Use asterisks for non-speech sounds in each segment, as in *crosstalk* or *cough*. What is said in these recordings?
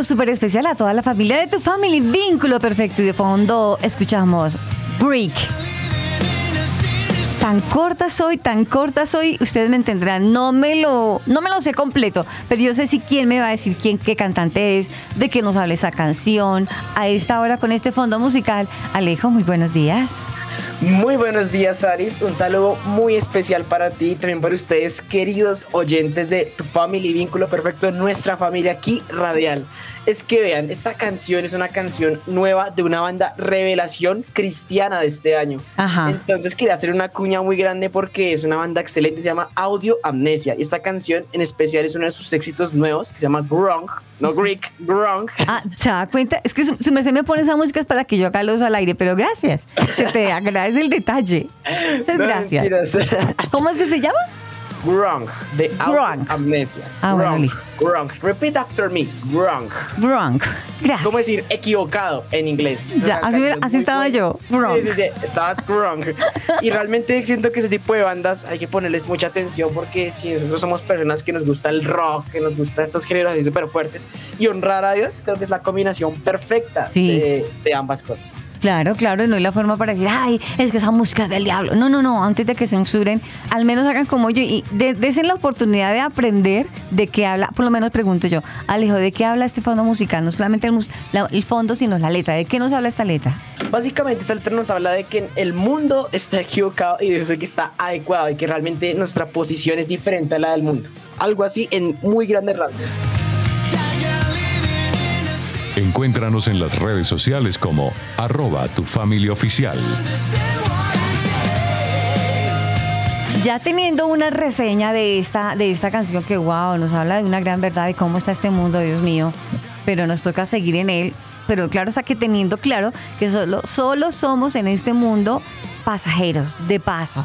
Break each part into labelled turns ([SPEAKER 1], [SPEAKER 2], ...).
[SPEAKER 1] Saludo súper especial a toda la familia de tu family, vínculo perfecto. Y de fondo escuchamos Brick. Tan corta soy, tan corta soy, ustedes me entenderán. No me lo, no me lo sé completo, pero yo sé si quién me va a decir quién, qué cantante es, de qué nos habla esa canción. A esta hora con este fondo musical. Alejo, muy buenos días.
[SPEAKER 2] Muy buenos días, Aris. Un saludo muy especial para ti y también para ustedes, queridos oyentes de Tu Family Vínculo Perfecto, nuestra familia aquí radial es que vean, esta canción es una canción nueva de una banda revelación cristiana de este año. Entonces quería hacer una cuña muy grande porque es una banda excelente, se llama Audio Amnesia. Y esta canción en especial es uno de sus éxitos nuevos que se llama Grong, no Greek, Grong.
[SPEAKER 1] Ah, ¿se da cuenta? Es que su, merced me pone esa música es para que yo haga los al aire, pero gracias. Se te *laughs* agradece el detalle. gracias. ¿Cómo es que se llama?
[SPEAKER 2] Grunk, de Grunk. Amnesia.
[SPEAKER 1] Ah, bueno, listo.
[SPEAKER 2] Grunk. Repeat after me. Grunk.
[SPEAKER 1] Grunk. Gracias.
[SPEAKER 2] ¿Cómo decir equivocado en inglés?
[SPEAKER 1] ya, así, así estaba yo. Grunk.
[SPEAKER 2] Sí, sí, sí. Estabas grunk. y *laughs* realmente siento que ese tipo de bandas hay que ponerles mucha atención porque si nosotros somos personas que nos gusta el rock, que nos gusta estos géneros así súper fuertes y honrar a Dios, creo que es la combinación perfecta de, de ambas cosas.
[SPEAKER 1] Claro, claro, no hay la forma para decir, ay, es que esa música es del diablo. No, no, no, antes de que censuren, al menos hagan como yo y desen la oportunidad de aprender de qué habla, por lo menos pregunto yo, Alejo, ¿de qué habla este fondo musical? No solamente el, el fondo, sino la letra. ¿De qué nos habla esta letra?
[SPEAKER 2] Básicamente esta letra nos habla de que el mundo está equivocado y de eso que está adecuado y que realmente nuestra posición es diferente a la del mundo. Algo así en muy grandes rasgos.
[SPEAKER 3] Encuéntranos en las redes sociales como arroba tu familia oficial.
[SPEAKER 1] Ya teniendo una reseña de esta, de esta canción que, wow, nos habla de una gran verdad de cómo está este mundo, Dios mío, pero nos toca seguir en él. Pero claro está que teniendo claro que solo, solo somos en este mundo pasajeros, de paso.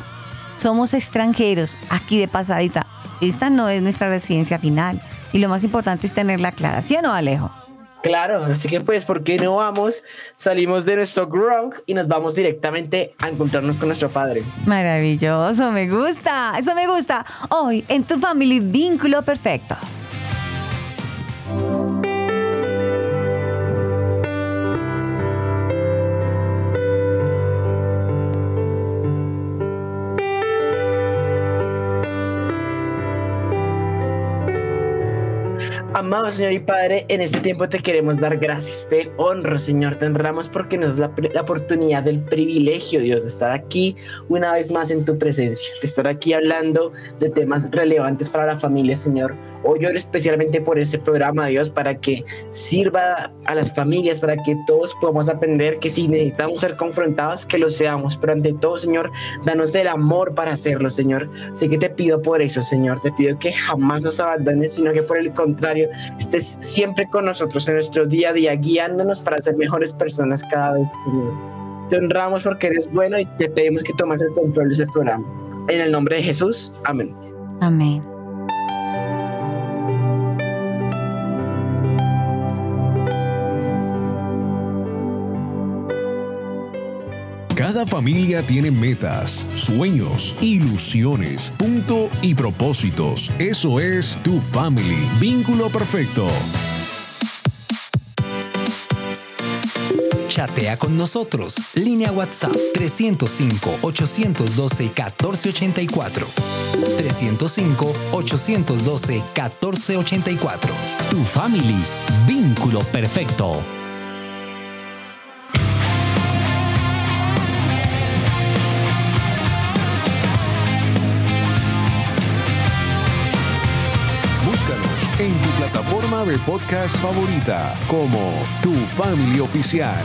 [SPEAKER 1] Somos extranjeros, aquí de pasadita. Esta no es nuestra residencia final. Y lo más importante es tener la aclaración, ¿o Alejo?
[SPEAKER 2] Claro, así que pues, ¿por qué no vamos? Salimos de nuestro grunk y nos vamos directamente a encontrarnos con nuestro padre.
[SPEAKER 1] Maravilloso, me gusta, eso me gusta. Hoy en tu family vínculo perfecto.
[SPEAKER 2] Amado Señor y Padre, en este tiempo te queremos dar gracias, te honro, Señor, te honramos porque nos da la, oportunidad, del privilegio, Dios, de estar aquí una vez más en tu presencia, de estar aquí hablando de temas relevantes para la familia, Señor. Hoy oro especialmente por ese programa, Dios, para que sirva a las familias, para que todos podamos aprender que si necesitamos ser confrontados, que lo seamos. Pero ante todo, Señor, danos el amor para hacerlo, Señor. Así que te pido por eso, Señor. Te pido que jamás nos abandones, sino que por el contrario, estés siempre con nosotros en nuestro día a día, guiándonos para ser mejores personas cada vez, Señor. te honramos porque eres bueno y te pedimos que tomes el control de ese programa. En el nombre de Jesús, amén.
[SPEAKER 1] Amén.
[SPEAKER 3] Cada familia tiene metas, sueños, ilusiones, punto y propósitos. Eso es tu family. Vínculo perfecto.
[SPEAKER 4] Chatea con nosotros. Línea WhatsApp 305-812-1484. 305-812-1484.
[SPEAKER 5] Tu family. Vínculo perfecto.
[SPEAKER 3] En tu plataforma de podcast favorita como Tu Family Oficial.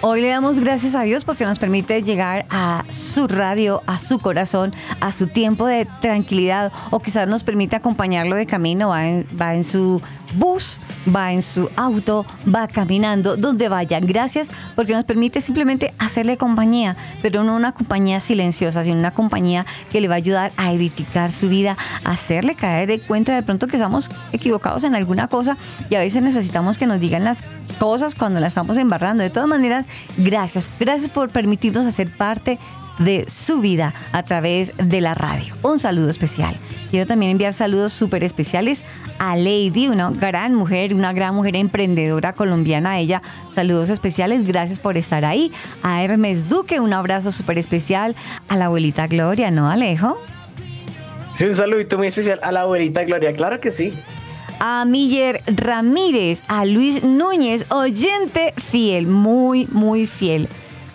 [SPEAKER 1] Hoy le damos gracias a Dios porque nos permite llegar a su radio, a su corazón, a su tiempo de tranquilidad o quizás nos permite acompañarlo de camino, va en, va en su bus, va en su auto, va caminando, donde vaya. Gracias porque nos permite simplemente hacerle compañía, pero no una compañía silenciosa, sino una compañía que le va a ayudar a edificar su vida, a hacerle caer de cuenta de pronto que estamos equivocados en alguna cosa y a veces necesitamos que nos digan las cosas cuando la estamos embarrando. De todas maneras, gracias. Gracias por permitirnos hacer parte de su vida a través de la radio. Un saludo especial. Quiero también enviar saludos súper especiales a Lady, una gran mujer, una gran mujer emprendedora colombiana. ella, saludos especiales, gracias por estar ahí. A Hermes Duque, un abrazo súper especial. A la abuelita Gloria, ¿no, Alejo?
[SPEAKER 2] Sí, un saludito muy especial a la abuelita Gloria, claro que sí
[SPEAKER 1] a Miller Ramírez, a Luis Núñez, oyente fiel, muy, muy fiel.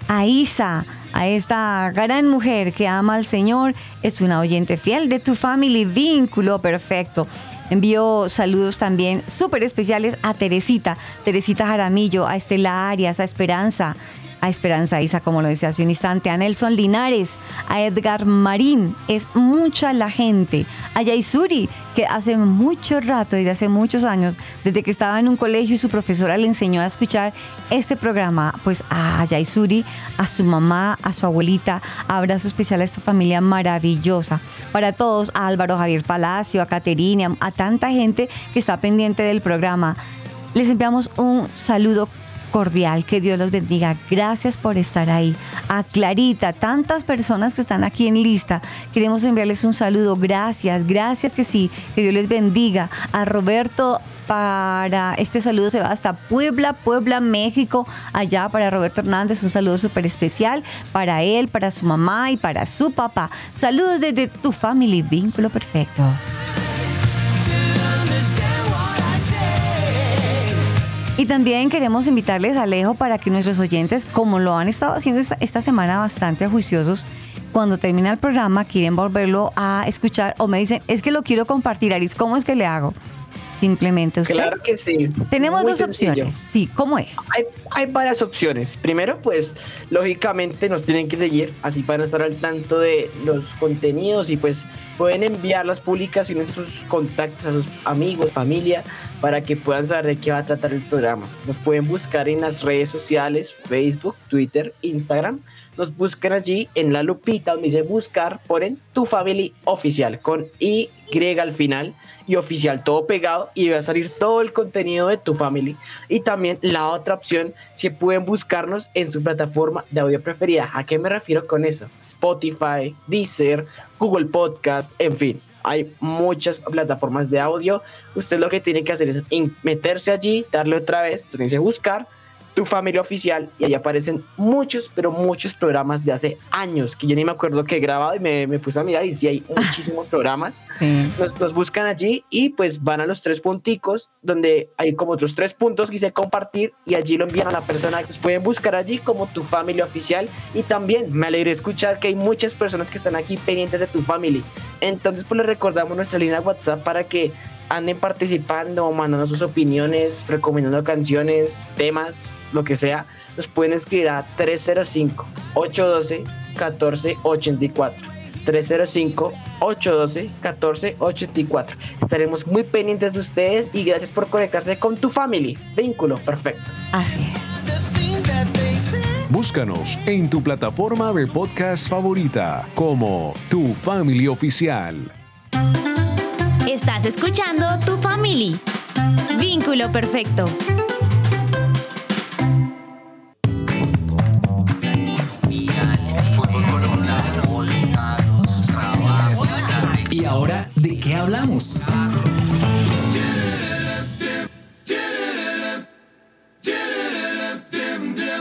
[SPEAKER 1] A Isa, a esta gran mujer que ama al Señor, es una oyente fiel de tu family, vínculo perfecto. Envío saludos también súper especiales a Teresita, Teresita Jaramillo, a Estela Arias, a Esperanza, a Esperanza Isa, como lo decía hace un instante, a Nelson Linares, a Edgar Marín, es mucha la gente, a Yaisuri, que hace mucho rato y de hace muchos años, desde que estaba en un colegio y su profesora le enseñó a escuchar este programa, pues a Yaisuri, a su mamá, a su abuelita, abrazo especial a esta familia maravillosa. Para todos, a Álvaro Javier Palacio, a Caterina, a tanta gente que está pendiente del programa. Les enviamos un saludo cordial. Que Dios los bendiga. Gracias por estar ahí. A Clarita, tantas personas que están aquí en lista. Queremos enviarles un saludo. Gracias, gracias que sí. Que Dios les bendiga. A Roberto para este saludo se va hasta Puebla, Puebla, México, allá para Roberto Hernández, un saludo súper especial para él, para su mamá y para su papá. Saludos desde tu family, vínculo perfecto. Y también queremos invitarles a Alejo para que nuestros oyentes, como lo han estado haciendo esta, semana bastante juiciosos, cuando termina el programa quieren volverlo a escuchar o me dicen, es que lo quiero compartir, Aris, ¿cómo es que le hago? Simplemente usted.
[SPEAKER 2] Claro que sí.
[SPEAKER 1] Tenemos dos opciones. Sí, ¿cómo es?
[SPEAKER 2] Hay, hay, varias opciones. Primero, pues, lógicamente nos tienen que seguir, así para estar al tanto de los contenidos y pues pueden enviar las publicaciones a sus contactos, a sus amigos, familia, para que puedan saber de qué va a tratar el programa. Nos pueden buscar en las redes sociales, Facebook, Twitter, Instagram. Nos buscan allí en la lupita donde dice buscar, ponen tu family oficial con Y al final y oficial todo pegado y va a salir todo el contenido de tu family. Y también la otra opción, si pueden buscarnos en su plataforma de audio preferida. ¿A qué me refiero con eso? Spotify, Deezer, Google Podcast, en fin. Hay muchas plataformas de audio. Usted lo que tiene que hacer es meterse allí, darle otra vez, tú tienes que buscar tu familia oficial y ahí aparecen muchos, pero muchos programas de hace años que yo ni me acuerdo que he grabado y me, me puse a mirar y sí hay *laughs* muchísimos programas. Nos, buscan allí y pues van a los tres punticos donde hay como otros tres puntos que dice compartir y allí lo envían a la persona. que pueden buscar allí como tu familia oficial y también me alegré escuchar que hay muchas personas que están aquí pendientes de tu familia. Entonces pues les recordamos nuestra línea WhatsApp para que anden participando, mandando sus opiniones, recomendando canciones, temas, lo que sea, nos pueden escribir a 305-812-1484. 305-812-1484. Estaremos muy pendientes de ustedes y gracias por conectarse con tu family. Vínculo perfecto.
[SPEAKER 1] Así es.
[SPEAKER 3] Búscanos en tu plataforma de podcast favorita como Tu Family Oficial.
[SPEAKER 6] Estás escuchando Tu Family. Vínculo perfecto.
[SPEAKER 4] Hablamos?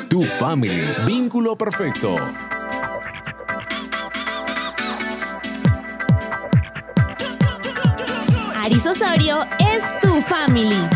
[SPEAKER 3] Tu Family. Vínculo perfecto.
[SPEAKER 6] Aris Osorio es Tu Family.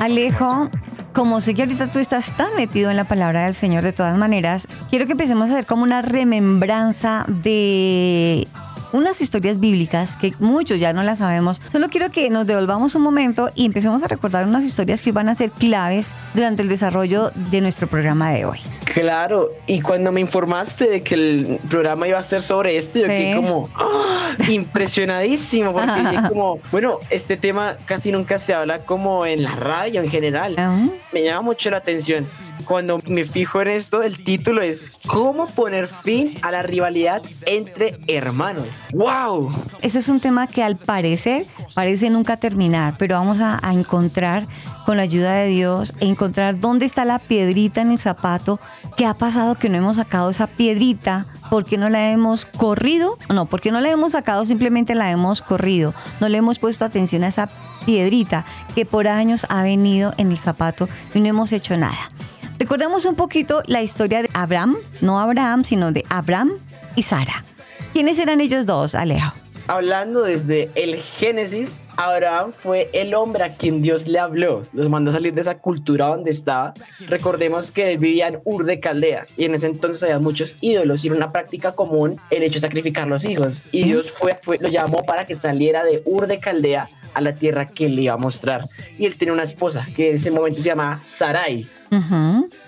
[SPEAKER 1] Alejo, como sé que ahorita tú estás tan metido en la palabra del Señor de todas maneras, quiero que empecemos a hacer como una remembranza de unas historias bíblicas que muchos ya no las sabemos. Solo quiero que nos devolvamos un momento y empecemos a recordar unas historias que van a ser claves durante el desarrollo de nuestro programa de hoy.
[SPEAKER 2] Claro, y cuando me informaste de que el programa iba a ser sobre esto, yo quedé como ¡ah! impresionadísimo, porque dije *laughs* como, bueno, este tema casi nunca se habla como en la radio en general. Me llama mucho la atención. Cuando me fijo en esto, el título es ¿Cómo poner fin a la rivalidad entre hermanos? ¡Wow!
[SPEAKER 1] Ese es un tema que al parecer parece nunca terminar, pero vamos a, a encontrar con la ayuda de Dios, encontrar dónde está la piedrita en el zapato, qué ha pasado que no hemos sacado esa piedrita, por qué no la hemos corrido, no, porque no la hemos sacado, simplemente la hemos corrido, no le hemos puesto atención a esa piedrita que por años ha venido en el zapato y no hemos hecho nada. Recordemos un poquito la historia de Abraham, no Abraham, sino de Abraham y Sara. ¿Quiénes eran ellos dos, Alejo?
[SPEAKER 2] Hablando desde el Génesis, Abraham fue el hombre a quien Dios le habló, los mandó a salir de esa cultura donde estaba. Recordemos que él vivía en Ur de Caldea y en ese entonces había muchos ídolos y era una práctica común el hecho de sacrificar los hijos. Y Dios fue, fue- lo llamó para que saliera de Ur de Caldea a la tierra que le iba a mostrar. Y él tenía una esposa que en ese momento se llamaba Sarai.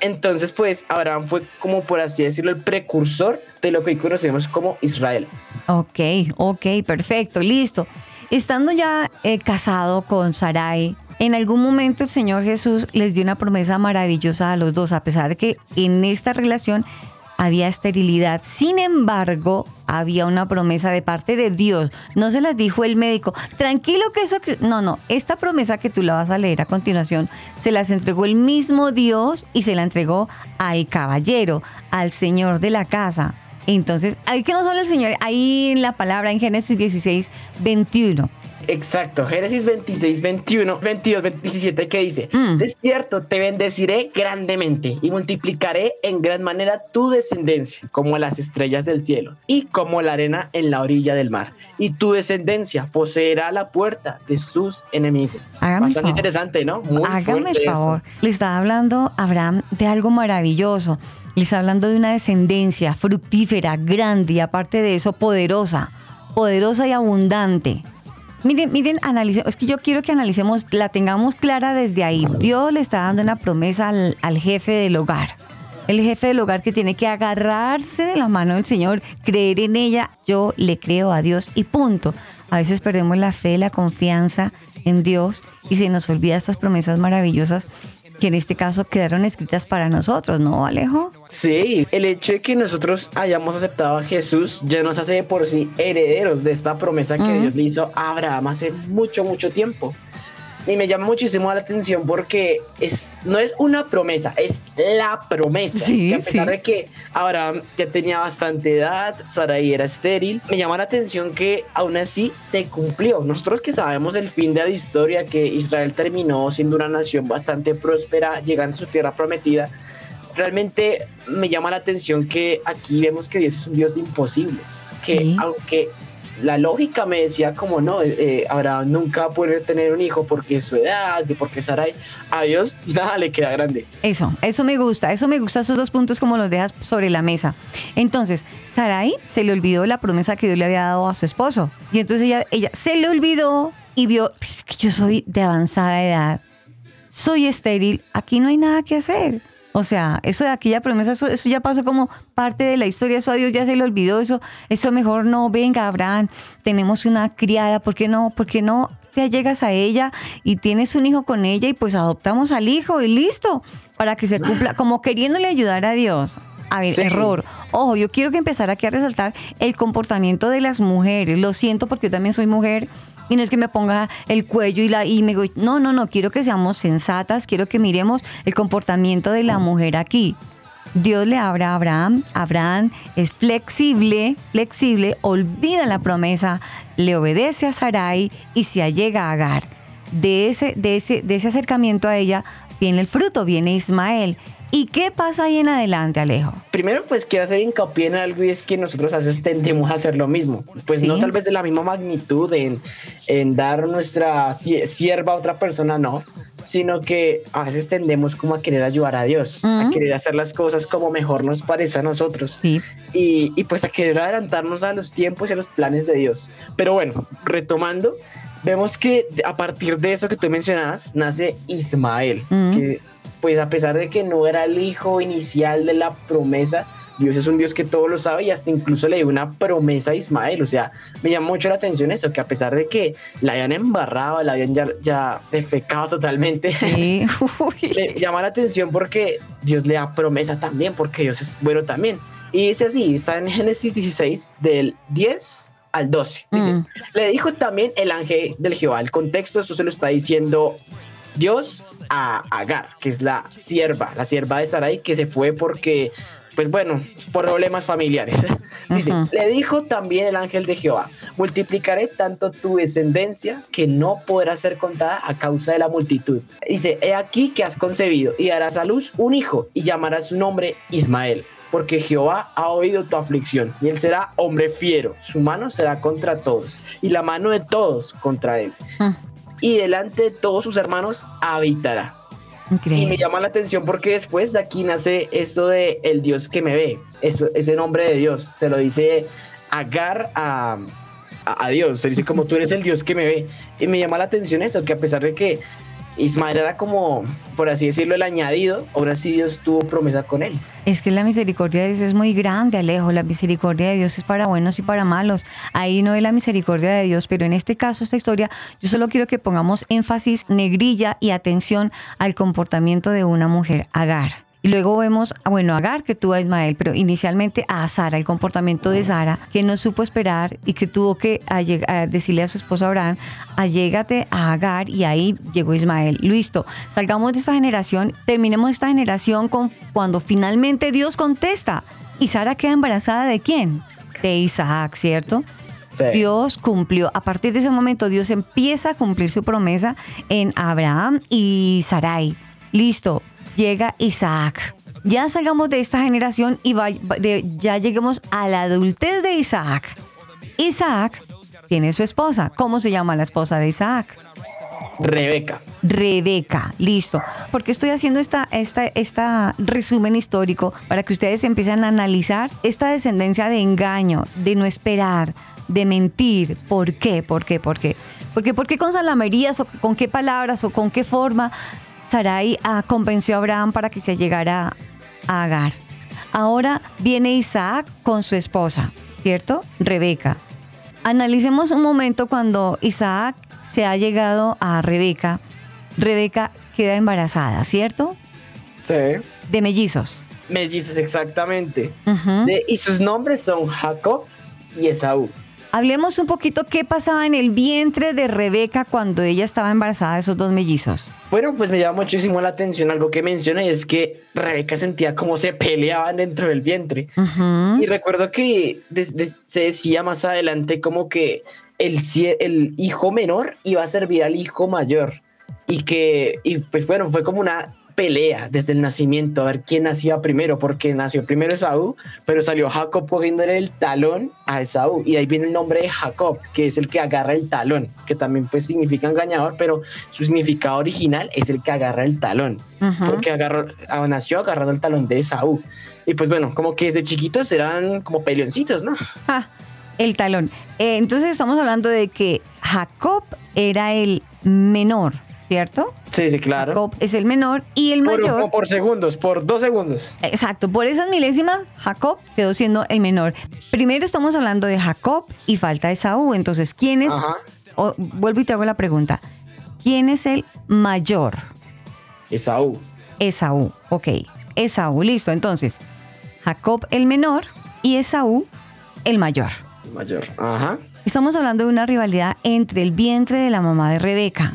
[SPEAKER 2] Entonces, pues Abraham fue como por así decirlo el precursor de lo que hoy conocemos como Israel.
[SPEAKER 1] Ok, ok, perfecto, listo. Estando ya eh, casado con Sarai, en algún momento el Señor Jesús les dio una promesa maravillosa a los dos, a pesar de que en esta relación había esterilidad. Sin embargo, había una promesa de parte de Dios. No se las dijo el médico. Tranquilo que eso... que-". No, no. Esta promesa que tú la vas a leer a continuación, se las entregó el mismo Dios y se la entregó al caballero, al Señor de la casa. Entonces, ahí que nos habla el Señor, ahí en la palabra en Génesis 16, 21.
[SPEAKER 2] Exacto, Génesis 26, 21, 22, 27 que dice,
[SPEAKER 1] Mm.
[SPEAKER 2] de cierto te bendeciré grandemente y multiplicaré en gran manera tu descendencia como las estrellas del cielo y como la arena en la orilla del mar. Y tu descendencia poseerá la puerta de sus enemigos.
[SPEAKER 1] Hágame
[SPEAKER 2] Bastante
[SPEAKER 1] favor.
[SPEAKER 2] interesante, ¿no? Muy
[SPEAKER 1] Hágame el
[SPEAKER 2] eso.
[SPEAKER 1] favor. Le está hablando Abraham de algo maravilloso. Le está hablando de una descendencia fructífera, grande y aparte de eso, poderosa. Poderosa y abundante. Miren, miren, analicemos. Es que yo quiero que analicemos, la tengamos clara desde ahí. Dios le está dando una promesa al, al jefe del hogar. El jefe del hogar que tiene que agarrarse de la mano del Señor, creer en ella. Yo le creo a Dios y punto. A veces perdemos la fe, la confianza en Dios y se nos olvida estas promesas maravillosas que en este caso quedaron escritas para nosotros, ¿no, Alejo?
[SPEAKER 2] Sí, el hecho de que nosotros hayamos aceptado a Jesús ya nos hace de por sí herederos de esta promesa que. Dios le hizo a Abraham hace mucho, mucho tiempo. Y me llama muchísimo la atención porque es, no es una promesa, es la promesa.
[SPEAKER 1] Sí,
[SPEAKER 2] que a pesar
[SPEAKER 1] sí.
[SPEAKER 2] de que Abraham ya tenía bastante edad, Sarai era estéril, me llama la atención que aún así se cumplió. Nosotros que sabemos el fin de la historia, que Israel terminó siendo una nación bastante próspera, llegando a su tierra prometida, realmente me llama la atención que aquí vemos que Dios es un Dios de imposibles. Que
[SPEAKER 1] Sí.
[SPEAKER 2] aunque la lógica me decía como no, eh, eh, Abraham nunca va a poder tener un hijo porque su edad, porque Sarai, a Dios *laughs* nada le queda grande.
[SPEAKER 1] Eso, eso me gusta, eso me gusta esos dos puntos como los dejas sobre la mesa. Entonces, Sarai se le olvidó la promesa que Dios le había dado a su esposo. Y entonces ella, ella se le olvidó y vio, "Pues, es que yo soy de avanzada edad, soy estéril, aquí no hay nada que hacer. O sea, eso de aquella promesa, eso, eso ya pasó como parte de la historia, eso a Dios ya se le olvidó, eso, eso mejor no, venga Abraham, tenemos una criada, ¿por qué no? ¿Por qué no te llegas a ella y tienes un hijo con ella y pues adoptamos al hijo y listo, para que se cumpla, como queriéndole ayudar a Dios. A ver,
[SPEAKER 2] Sí.
[SPEAKER 1] error. Ojo, yo quiero que empezar aquí a resaltar el comportamiento de las mujeres. Lo siento porque yo también soy mujer y no es que me ponga el cuello y, la, y me... No, no, no, quiero que seamos sensatas, quiero que miremos el comportamiento de la mujer aquí. Dios le habla a Abraham, Abraham es flexible, flexible, olvida la promesa, le obedece a Sarai y se allega a Agar. De ese, de ese, de ese acercamiento a ella viene el fruto, viene Ismael. ¿Y qué pasa ahí en adelante, Alejo?
[SPEAKER 2] Primero, pues quiero hacer hincapié en algo y es que nosotros a veces tendemos a hacer lo mismo. Pues
[SPEAKER 1] Sí.
[SPEAKER 2] no tal vez de la misma magnitud en, en dar nuestra sie- sierva a otra persona, no, sino que a veces tendemos como a querer ayudar a Dios, a
[SPEAKER 1] Ujú.
[SPEAKER 2] querer hacer las cosas como mejor nos parece a nosotros.
[SPEAKER 1] Sí.
[SPEAKER 2] y, y pues a querer adelantarnos a los tiempos y a los planes de Dios. Pero bueno, retomando, vemos que a partir de eso que tú mencionabas, nace Ismael,
[SPEAKER 1] Mm.
[SPEAKER 2] que pues a pesar de que no era el hijo inicial de la promesa, Dios es un Dios que todo lo sabe y hasta incluso le dio una promesa a Ismael. O sea, me llama mucho la atención eso, que a pesar de que la habían embarrado, la habían ya, ya defecado totalmente,
[SPEAKER 1] Sí. *laughs*
[SPEAKER 2] Me llama la atención porque Dios le da promesa también, porque Dios es bueno también. Y dice así, está en Génesis 16, del 10 al 12. Dice,
[SPEAKER 1] Mm.
[SPEAKER 2] le dijo también el ángel del Jehová. El contexto, esto se lo está diciendo Dios a Agar, que es la sierva, la sierva de Sarai, que se fue porque, pues bueno, por problemas familiares. *laughs* Dice, le dijo también el ángel de Jehová, multiplicaré tanto tu descendencia que no podrá ser contada a causa de la multitud. Dice, he aquí que has concebido y darás a luz un hijo y llamarás su nombre Ismael. Porque Jehová ha oído tu aflicción y él será hombre fiero. Su mano será contra todos y la mano de todos contra él.
[SPEAKER 1] Mm.
[SPEAKER 2] Y delante de todos sus hermanos habitará. Y me
[SPEAKER 1] Increíble.
[SPEAKER 2] llama la atención porque después de aquí nace esto de el Dios que me ve, eso, ese nombre de Dios, se lo dice Agar a, a, a Dios, se dice como tú eres el Dios que me ve. Y me llama la atención eso, que a pesar de que Ismael era como, por así decirlo, el añadido, ahora sí Dios tuvo promesa con él.
[SPEAKER 1] Es que la misericordia de Dios es muy grande, Alejo. La misericordia de Dios es para buenos y para malos. Ahí no es la misericordia de Dios, pero en este caso, esta historia, yo solo quiero que pongamos énfasis, negrilla y atención al comportamiento de una mujer, Agar. Y luego vemos, bueno, Agar que tuvo a Ismael, pero inicialmente a Sara, el comportamiento de Sara, que no supo esperar y que tuvo que a decirle a su esposo Abraham, allégate a Agar y ahí llegó Ismael. Listo, salgamos de esta generación, terminemos esta generación con cuando finalmente Dios contesta. ¿Y Sara queda embarazada de quién? De Isaac, ¿cierto?
[SPEAKER 2] Sí.
[SPEAKER 1] Dios cumplió, a partir de ese momento Dios empieza a cumplir su promesa en Abraham y Sarai. Listo, llega Isaac. Ya salgamos de esta generación y va- va- de- ya lleguemos a la adultez de Isaac. Isaac tiene su esposa. ¿Cómo se llama la esposa de Isaac?
[SPEAKER 2] Rebeca.
[SPEAKER 1] Rebeca, listo. Porque estoy haciendo esta, esta, esta resumen histórico para que ustedes empiecen a analizar esta descendencia de engaño, de no esperar, de mentir. ¿Por qué? ¿Por qué? ¿Por qué? Porque, ¿por qué con salamerías o con qué palabras o con qué forma Sarai ah, convenció a Abraham para que se llegara a Agar? Ahora viene Isaac con su esposa, ¿cierto? Rebeca. Analicemos un momento cuando Isaac se ha llegado a Rebeca. Rebeca queda embarazada, ¿cierto?
[SPEAKER 2] Sí.
[SPEAKER 1] De mellizos.
[SPEAKER 2] Mellizos, exactamente. De- y sus nombres son Jacob y Esaú.
[SPEAKER 1] Hablemos un poquito qué pasaba en el vientre de Rebeca cuando ella estaba embarazada de esos dos mellizos.
[SPEAKER 2] Bueno, pues me llama muchísimo la atención algo que menciona y es que Rebeca sentía como se peleaban dentro del vientre. Y recuerdo que se decía más adelante como que el, el hijo menor iba a servir al hijo mayor. Y que, y pues bueno, fue como una pelea desde el nacimiento, a ver quién nacía primero, porque nació primero Esaú, pero salió Jacob cogiéndole el talón a Esaú. Y ahí viene el nombre de Jacob, que es el que agarra el talón, que también pues significa engañador, pero su significado original es el que agarra el talón porque agarró, ah, nació agarrando el talón de Esaú. Y pues bueno, como que desde chiquitos eran como peleoncitos, ¿no? *laughs*
[SPEAKER 1] Ah, el talón. Eh, entonces estamos hablando de que Jacob era el menor, ¿cierto?
[SPEAKER 2] Sí, sí, claro.
[SPEAKER 1] Jacob es el menor y el
[SPEAKER 2] Por,
[SPEAKER 1] mayor.
[SPEAKER 2] por segundos, por dos segundos.
[SPEAKER 1] Exacto, por esas milésimas, Jacob quedó siendo el menor. Primero estamos hablando de Jacob y falta Esaú. Entonces, ¿quién es? Vuelvo y te hago la pregunta. ¿Quién es el mayor?
[SPEAKER 2] Esaú.
[SPEAKER 1] Esaú. Ok, Esaú, listo. Entonces, Jacob el menor y Esaú el mayor.
[SPEAKER 2] Mayor. Ajá.
[SPEAKER 1] Estamos hablando de una rivalidad entre el vientre de la mamá de Rebeca.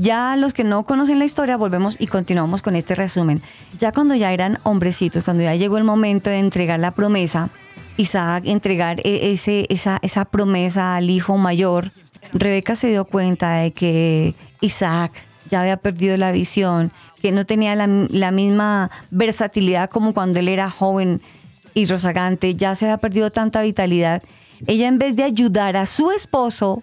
[SPEAKER 1] Ya los que no conocen la historia, volvemos y continuamos con este resumen. Ya cuando ya eran hombrecitos, cuando ya llegó el momento de entregar la promesa, Isaac entregar e- ese, esa, esa promesa al hijo mayor, Rebeca se dio cuenta de que Isaac ya había perdido la visión, que no tenía la, la misma versatilidad como cuando él era joven y rozagante, ya se había perdido tanta vitalidad. Ella en vez de ayudar a su esposo,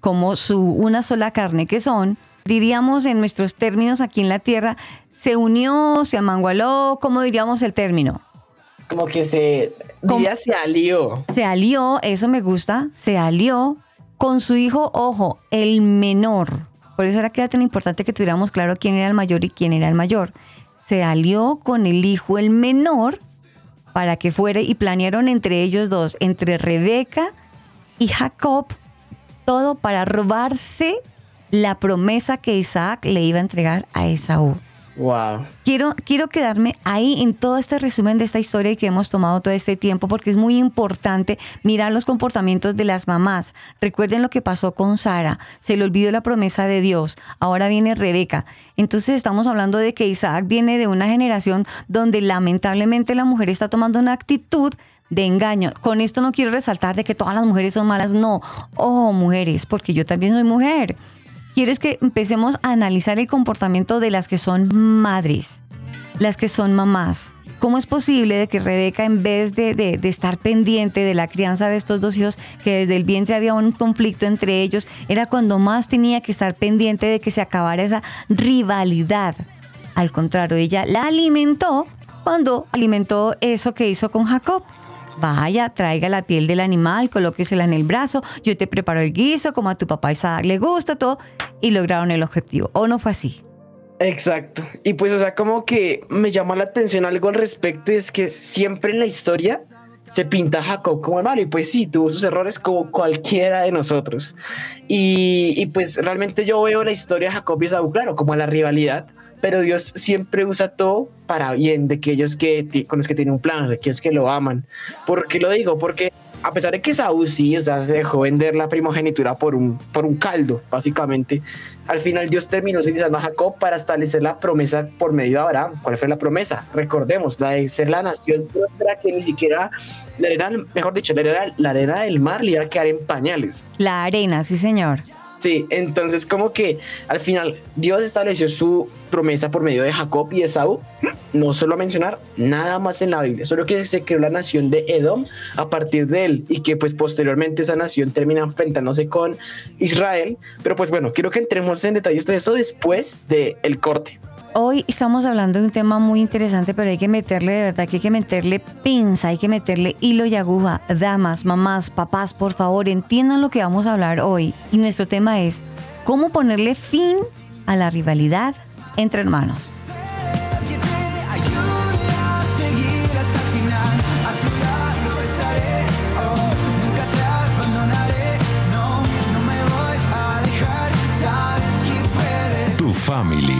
[SPEAKER 1] como su una sola carne que son, diríamos en nuestros términos aquí en la tierra, se unió, se amangualó, ¿cómo diríamos el término?
[SPEAKER 2] Como que se. Diría se alió.
[SPEAKER 1] Se alió, eso me gusta, se alió con su hijo, ojo, el menor. Por eso era que era tan importante que tuviéramos claro quién era el mayor y quién era el mayor. Se alió con el hijo, el menor, para que fuera y planearon entre ellos dos, entre Rebeca y Jacob, todo para robarse la promesa que Isaac le iba a entregar a Esaú.
[SPEAKER 2] Wow.
[SPEAKER 1] Quiero, quiero quedarme ahí en todo este resumen de esta historia y que hemos tomado todo este tiempo porque es muy importante mirar los comportamientos de las mamás. Recuerden lo que pasó con Sara, se le olvidó la promesa de Dios, ahora viene Rebeca. Entonces estamos hablando de que Isaac viene de una generación donde lamentablemente la mujer está tomando una actitud de engaño. Con esto no quiero resaltar de que todas las mujeres son malas, no. Oh, mujeres, porque yo también soy mujer quiero es que empecemos a analizar el comportamiento de las que son madres, las que son mamás. ¿Cómo es posible de que Rebeca, en vez de, de- de estar pendiente de la crianza de estos dos hijos, que desde el vientre había un conflicto entre ellos, era cuando más tenía que estar pendiente de que se acabara esa rivalidad? Al contrario, ella la alimentó cuando alimentó eso que hizo con Jacob. Vaya, traiga la piel del animal, colóquesela en el brazo, yo te preparo el guiso como a tu papá Isaac le gusta, todo, y lograron el objetivo. ¿O no fue así?
[SPEAKER 2] Exacto. Y pues, o sea, como que me llama la atención algo al respecto, y es que siempre en la historia se pinta a Jacob como el malo, y pues sí, tuvo sus errores como cualquiera de nosotros. Y, y pues realmente yo veo la historia de Jacob y Esaú, claro, como la rivalidad, pero Dios siempre usa todo para bien de aquellos que con los que tiene un plan, de aquellos que lo aman. ¿Por qué lo digo? Porque a pesar de que Saúl sí, o sea, se dejó vender la primogenitura por un, por un caldo, básicamente, al final Dios terminó utilizando a Jacob para establecer la promesa por medio de Abraham. ¿Cuál fue la promesa? Recordemos, la de ser la nación próspera que ni siquiera la arena, mejor dicho, la arena del mar le iba a quedar en pañales.
[SPEAKER 1] La arena, sí señor.
[SPEAKER 2] Sí, entonces como que al final Dios estableció su promesa por medio de Jacob y Esaú. No solo mencionar nada más en la Biblia, solo que se creó la nación de Edom a partir de él y que pues posteriormente esa nación termina enfrentándose con Israel. Pero pues bueno, quiero que entremos en detalles de eso después del el corte.
[SPEAKER 1] Hoy estamos hablando de un tema muy interesante, pero hay que meterle, de verdad, que hay que meterle pinza, hay que meterle hilo y aguja. Damas, mamás, papás, por favor, entiendan lo que vamos a hablar hoy. Y nuestro tema es cómo ponerle fin a la rivalidad entre hermanos.
[SPEAKER 7] Tu
[SPEAKER 3] family.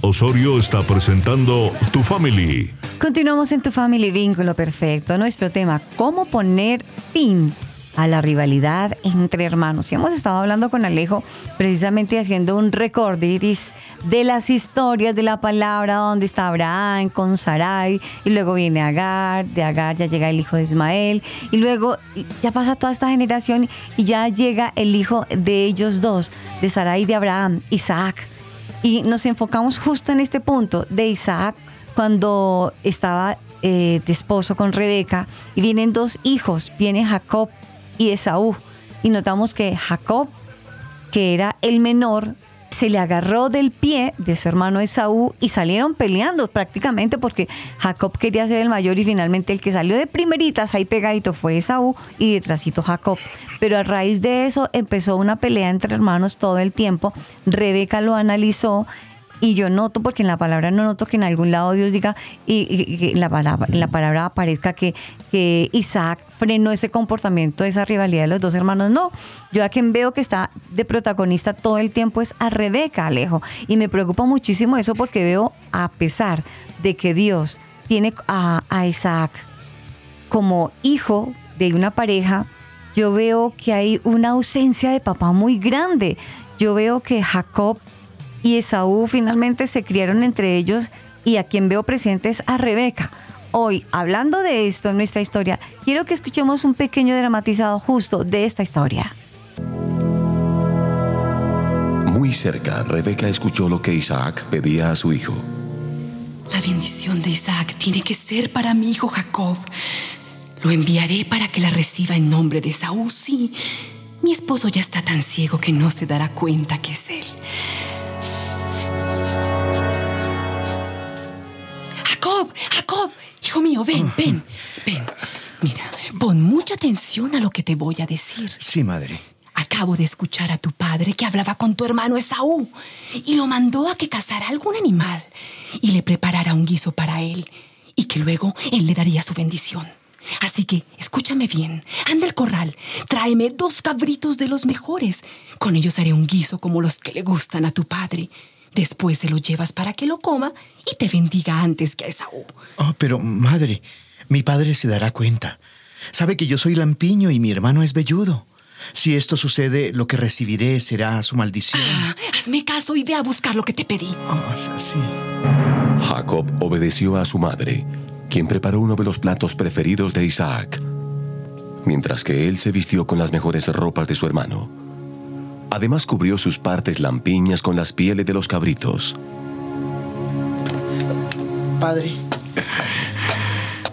[SPEAKER 8] Osorio está presentando Tu Family.
[SPEAKER 1] Continuamos en tu family vínculo perfecto. Nuestro tema, cómo poner fin a la rivalidad entre hermanos. Y hemos estado hablando con Alejo precisamente haciendo un recordiris de las historias de la palabra donde está Abraham con Sarai y luego viene Agar, de Agar ya llega el hijo de Ismael y luego ya pasa toda esta generación y ya llega el hijo de ellos dos, de Sarai y de Abraham, Isaac. Y nos enfocamos justo en este punto de Isaac cuando estaba eh, de esposo con Rebeca y vienen dos hijos, viene Jacob y Esaú. Y notamos que Jacob, que era el menor, se le agarró del pie de su hermano Esaú y salieron peleando prácticamente porque Jacob quería ser el mayor y finalmente el que salió de primeritas ahí pegadito fue Esaú y detrásito Jacob. Pero a raíz de eso empezó una pelea entre hermanos todo el tiempo. Rebeca lo analizó y yo noto, porque en la palabra no noto que en algún lado Dios diga, y, la palabra, en la palabra aparezca que, que Isaac frenó ese comportamiento, esa rivalidad de los dos hermanos. No, yo a quien veo que está de protagonista todo el tiempo es a Rebeca, Alejo. Y me preocupa muchísimo eso porque veo, a pesar de que Dios tiene a, a Isaac como hijo de una pareja, yo veo que hay una ausencia de papá muy grande. Yo veo que Jacob y Esaú finalmente se criaron entre ellos y a quien veo presente es a Rebeca. Hoy, hablando de esto en nuestra historia, quiero que escuchemos un pequeño dramatizado justo de esta historia.
[SPEAKER 9] Muy cerca, Rebeca escuchó lo que Isaac pedía a su hijo.
[SPEAKER 10] La bendición de Isaac tiene que ser para mi hijo Jacob. Lo enviaré para que la reciba en nombre de Saúl. Sí, mi esposo ya está tan ciego que no se dará cuenta que es él. Hijo mío, ven, ven, ven. Mira, pon mucha atención a lo que te voy a decir.
[SPEAKER 11] Sí, madre.
[SPEAKER 10] Acabo de escuchar a tu padre que hablaba con tu hermano Esaú y lo mandó a que cazara algún animal y le preparara un guiso para él y que luego él le daría su bendición. Así que escúchame bien, anda al corral, tráeme dos cabritos de los mejores. Con ellos haré un guiso como los que le gustan a tu padre. Después se lo llevas para que lo coma y te bendiga antes que a Esaú.
[SPEAKER 11] Oh, pero, madre, mi padre se dará cuenta. Sabe que yo soy lampiño y mi hermano es velludo. Si esto sucede, lo que recibiré será su maldición.
[SPEAKER 10] Ah, hazme caso y ve a buscar lo que te pedí.
[SPEAKER 11] Oh, sí.
[SPEAKER 9] Jacob obedeció a su madre, quien preparó uno de los platos preferidos de Isaac, mientras que él se vistió con las mejores ropas de su hermano. Además cubrió sus partes lampiñas con las pieles de los cabritos.
[SPEAKER 11] Padre.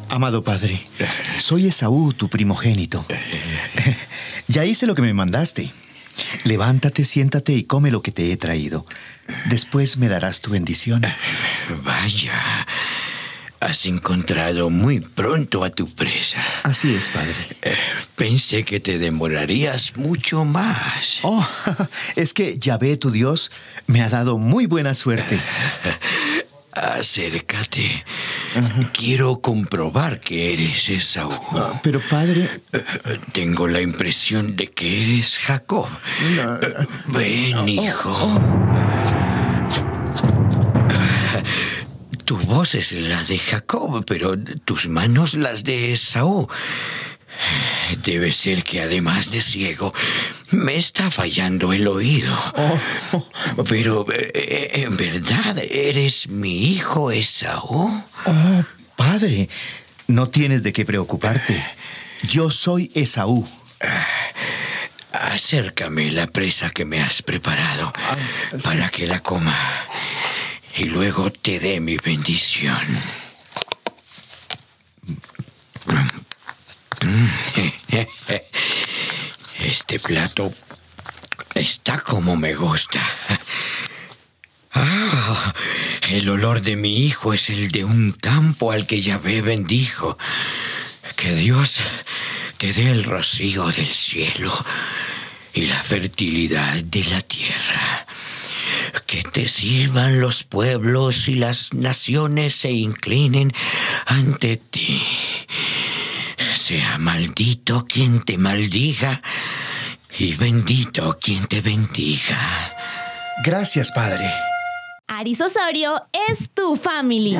[SPEAKER 11] Amado padre, soy Esaú, tu primogénito. Ya hice lo que me mandaste. Levántate, siéntate y come lo que te he traído. Después me darás tu bendición.
[SPEAKER 12] Vaya, has encontrado muy pronto a tu presa.
[SPEAKER 11] Así es, padre.
[SPEAKER 12] Eh, pensé que te demorarías mucho más.
[SPEAKER 11] Oh, *laughs* es que Yahvé, tu Dios, me ha dado muy buena suerte. *laughs*
[SPEAKER 12] Acércate. Quiero comprobar que eres Esaú.
[SPEAKER 11] Ah, Pero padre, *laughs*
[SPEAKER 12] Tengo la impresión de que eres Jacob. Ven, hijo. Tu voz es la de Jacob, pero tus manos las de Esaú. Debe ser que además de ciego, me está fallando el oído. Pero, eh, ¿en verdad eres mi hijo Esaú?
[SPEAKER 11] oh, padre, no tienes de qué preocuparte. Yo soy Esaú.
[SPEAKER 12] Acércame la presa que me has preparado para que la coma y luego te dé mi bendición. Este plato está como me gusta. Ah, el olor de mi hijo es el de un campo al que Yahvé bendijo. Que Dios te dé el rocío del cielo y la fertilidad de la tierra. Que te sirvan los pueblos y las naciones se inclinen ante ti. Sea maldito quien te maldiga y bendito quien te bendiga.
[SPEAKER 11] Gracias, padre.
[SPEAKER 6] Aris Osorio es tu family.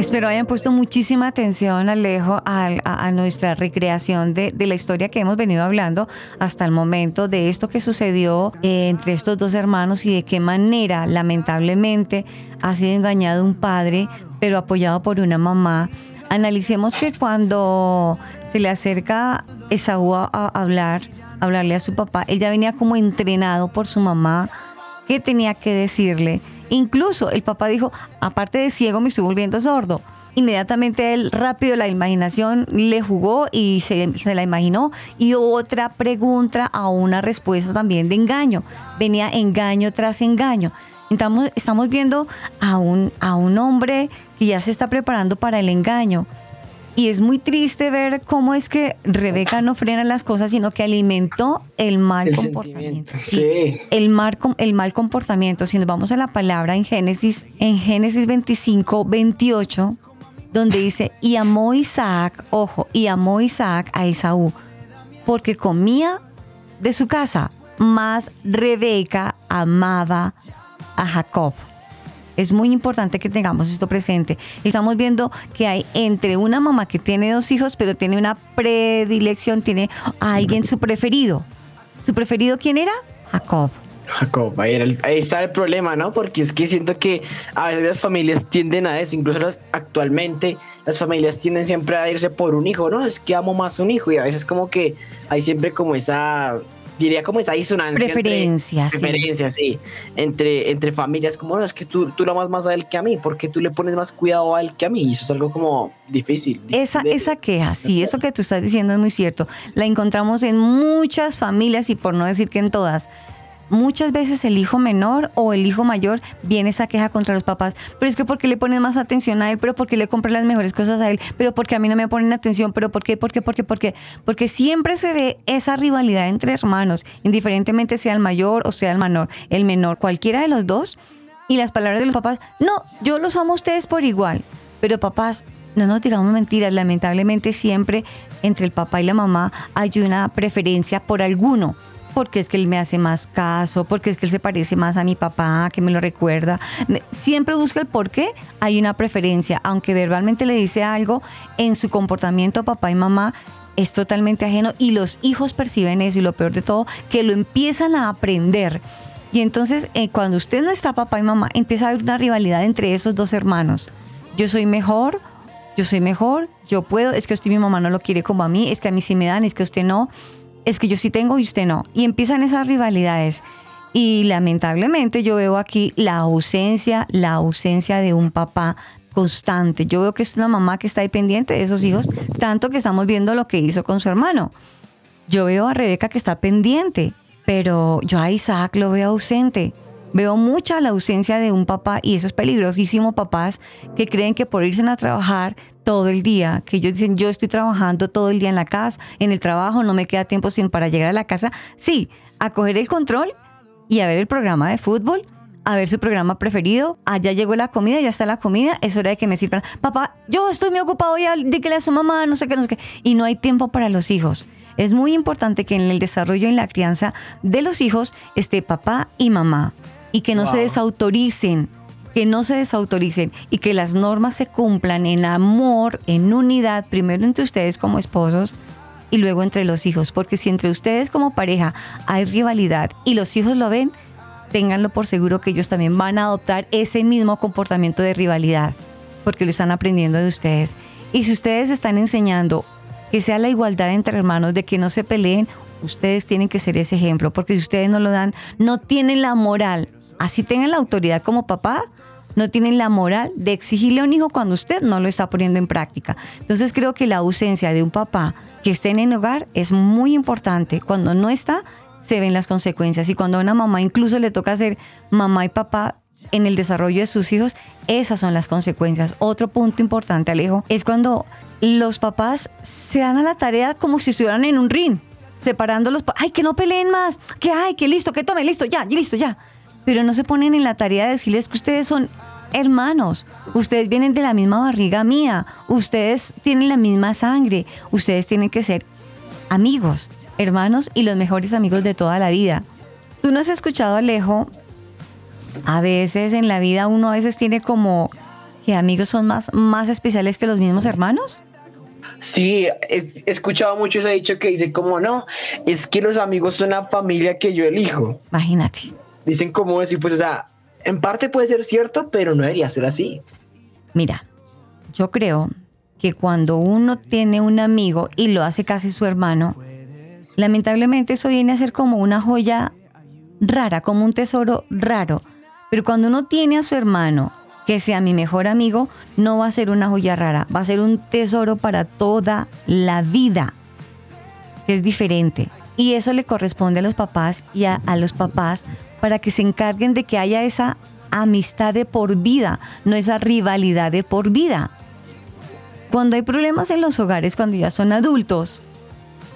[SPEAKER 1] Espero hayan puesto muchísima atención, Alejo, al- a, nuestra recreación de, la historia que hemos venido hablando hasta el momento, de esto que sucedió eh, entre estos dos hermanos y de qué manera, lamentablemente, ha sido engañado un padre, pero apoyado por una mamá. Analicemos que cuando se le acerca Esaú a, hablar, hablarle a su papá, él ya venía como entrenado por su mamá qué tenía que decirle. Incluso el papá dijo, aparte de ciego me estoy volviendo sordo. Inmediatamente él rápido la imaginación le jugó y se, se la imaginó y otra pregunta a una respuesta también de engaño. Venía engaño tras engaño. Estamos, estamos viendo a un, a un hombre que ya se está preparando para el engaño. Y es muy triste ver cómo es que Rebeca no frena las cosas, sino que alimentó el mal
[SPEAKER 2] El
[SPEAKER 1] comportamiento.
[SPEAKER 2] sí.
[SPEAKER 1] El, mal, el mal comportamiento. Si nos vamos a la palabra en Génesis, en Génesis 25, 28, donde dice, y amó Isaac, ojo, y amó Isaac a Esaú, porque comía de su casa, mas Rebeca amaba a Jacob. Es muy importante que tengamos esto presente. Estamos viendo que hay entre una mamá que tiene dos hijos, pero tiene una predilección, tiene a alguien su preferido. ¿Su preferido quién era? Jacob.
[SPEAKER 2] Jacob, ahí, está el problema, ¿no? Porque es que siento que a veces las familias tienden a eso, incluso las, actualmente las familias tienden siempre a irse por un hijo, ¿no? Es que amo más un hijo y a veces como que hay siempre como esa, diría como esa disonancia. entre-
[SPEAKER 1] Preferencia, sí.
[SPEAKER 2] Preferencia, sí. Entre, entre familias, como, no, es que tú, tú lo amas más a él que a mí, porque tú le pones más cuidado a él que a mí? Y eso es algo como difícil.
[SPEAKER 1] Esa,
[SPEAKER 2] de-
[SPEAKER 1] esa queja, sí, eso que tú estás diciendo es muy cierto. La encontramos en muchas familias y por no decir que en todas. Muchas veces el hijo menor o el hijo mayor viene esa queja contra los papás. Pero es que porque le ponen más atención a él, pero porque le compran las mejores cosas a él, pero porque a mí no me ponen atención, pero por qué, por qué, por qué, por qué. Porque siempre se ve esa rivalidad entre hermanos, indiferentemente sea el mayor o sea el menor, el menor, cualquiera de los dos. Y las palabras de los papás, no, yo los amo a ustedes por igual. Pero papás, no nos digamos mentiras, lamentablemente siempre entre el papá y la mamá hay una preferencia por alguno. Porque es que él me hace más caso, porque es que él se parece más a mi papá, que me lo recuerda. Siempre busca el por qué, hay una preferencia. Aunque verbalmente le dice algo, en su comportamiento papá y mamá es totalmente ajeno y los hijos perciben eso y lo peor de todo, que lo empiezan a aprender. Y entonces, eh, cuando usted no está papá y mamá, empieza a haber una rivalidad entre esos dos hermanos. Yo soy mejor, yo soy mejor, yo puedo, es que usted mi mamá no lo quiere como a mí, es que a mí sí me dan, es que usted no, es que yo sí tengo y usted no. Y empiezan esas rivalidades. Y lamentablemente yo veo aquí la ausencia, la ausencia de un papá constante. Yo veo que es una mamá que está ahí pendiente de esos hijos, tanto que estamos viendo lo que hizo con su hermano. Yo veo a Rebeca que está pendiente, pero yo a Isaac lo veo ausente. Veo mucha la ausencia de un papá y eso es peligrosísimo, papás que creen que por irse a trabajar todo el día, que ellos dicen yo estoy trabajando todo el día en la casa, en el trabajo, no me queda tiempo sin para llegar a la casa. Sí, a coger el control y a ver el programa de fútbol, a ver su programa preferido. Allá llegó la comida, ya está la comida, es hora de que me sirvan. Papá, yo estoy muy ocupado ya, dígale a su mamá, no sé qué, no sé qué. Y no hay tiempo para los hijos. Es muy importante que en el desarrollo y en la crianza de los hijos esté papá y mamá y que no se desautoricen, que no se desautoricen y que las normas se cumplan en amor, en unidad, primero entre ustedes como esposos y luego entre los hijos, porque si entre ustedes como pareja hay rivalidad y los hijos lo ven, ténganlo por seguro que ellos también van a adoptar ese mismo comportamiento de rivalidad, porque lo están aprendiendo de ustedes. Y si ustedes están enseñando que sea la igualdad entre hermanos, de que no se peleen, ustedes tienen que ser ese ejemplo, porque si ustedes no lo dan, no tienen la moral, así tengan la autoridad como papá, no tienen la moral de exigirle a un hijo cuando usted no lo está poniendo en práctica. Entonces creo que la ausencia de un papá que esté en el hogar es muy importante. Cuando no está, se ven las consecuencias. Y cuando a una mamá incluso le toca ser mamá y papá en el desarrollo de sus hijos, esas son las consecuencias. Otro punto importante, Alejo, es cuando los papás se dan a la tarea como si estuvieran en un ring, separando los... Ay, que no peleen más, que ay, que listo, que tome, listo, ya, listo, ya. Pero no se ponen en la tarea de decirles que ustedes son hermanos, ustedes vienen de la misma barriga mía, ustedes tienen la misma sangre, ustedes tienen que ser amigos, hermanos y los mejores amigos de toda la vida. Tú no has escuchado, Alejo, a veces en la vida uno a veces tiene como que amigos son más, más especiales que los mismos hermanos.
[SPEAKER 2] Sí, he escuchado mucho ese dicho que dice como no, es que los amigos son la familia que yo elijo.
[SPEAKER 1] Imagínate.
[SPEAKER 2] Dicen como decir, pues, o sea, en parte puede ser cierto, pero no debería ser así.
[SPEAKER 1] Mira, yo creo que cuando uno tiene un amigo y lo hace casi su hermano, lamentablemente eso viene a ser como una joya rara, como un tesoro raro. Pero cuando uno tiene a su hermano que sea mi mejor amigo, no va a ser una joya rara, va a ser un tesoro para toda la vida, que es diferente. Y eso le corresponde a los papás y a, a los papás para que se encarguen de que haya esa amistad de por vida, no esa rivalidad de por vida. Cuando hay problemas en los hogares, cuando ya son adultos,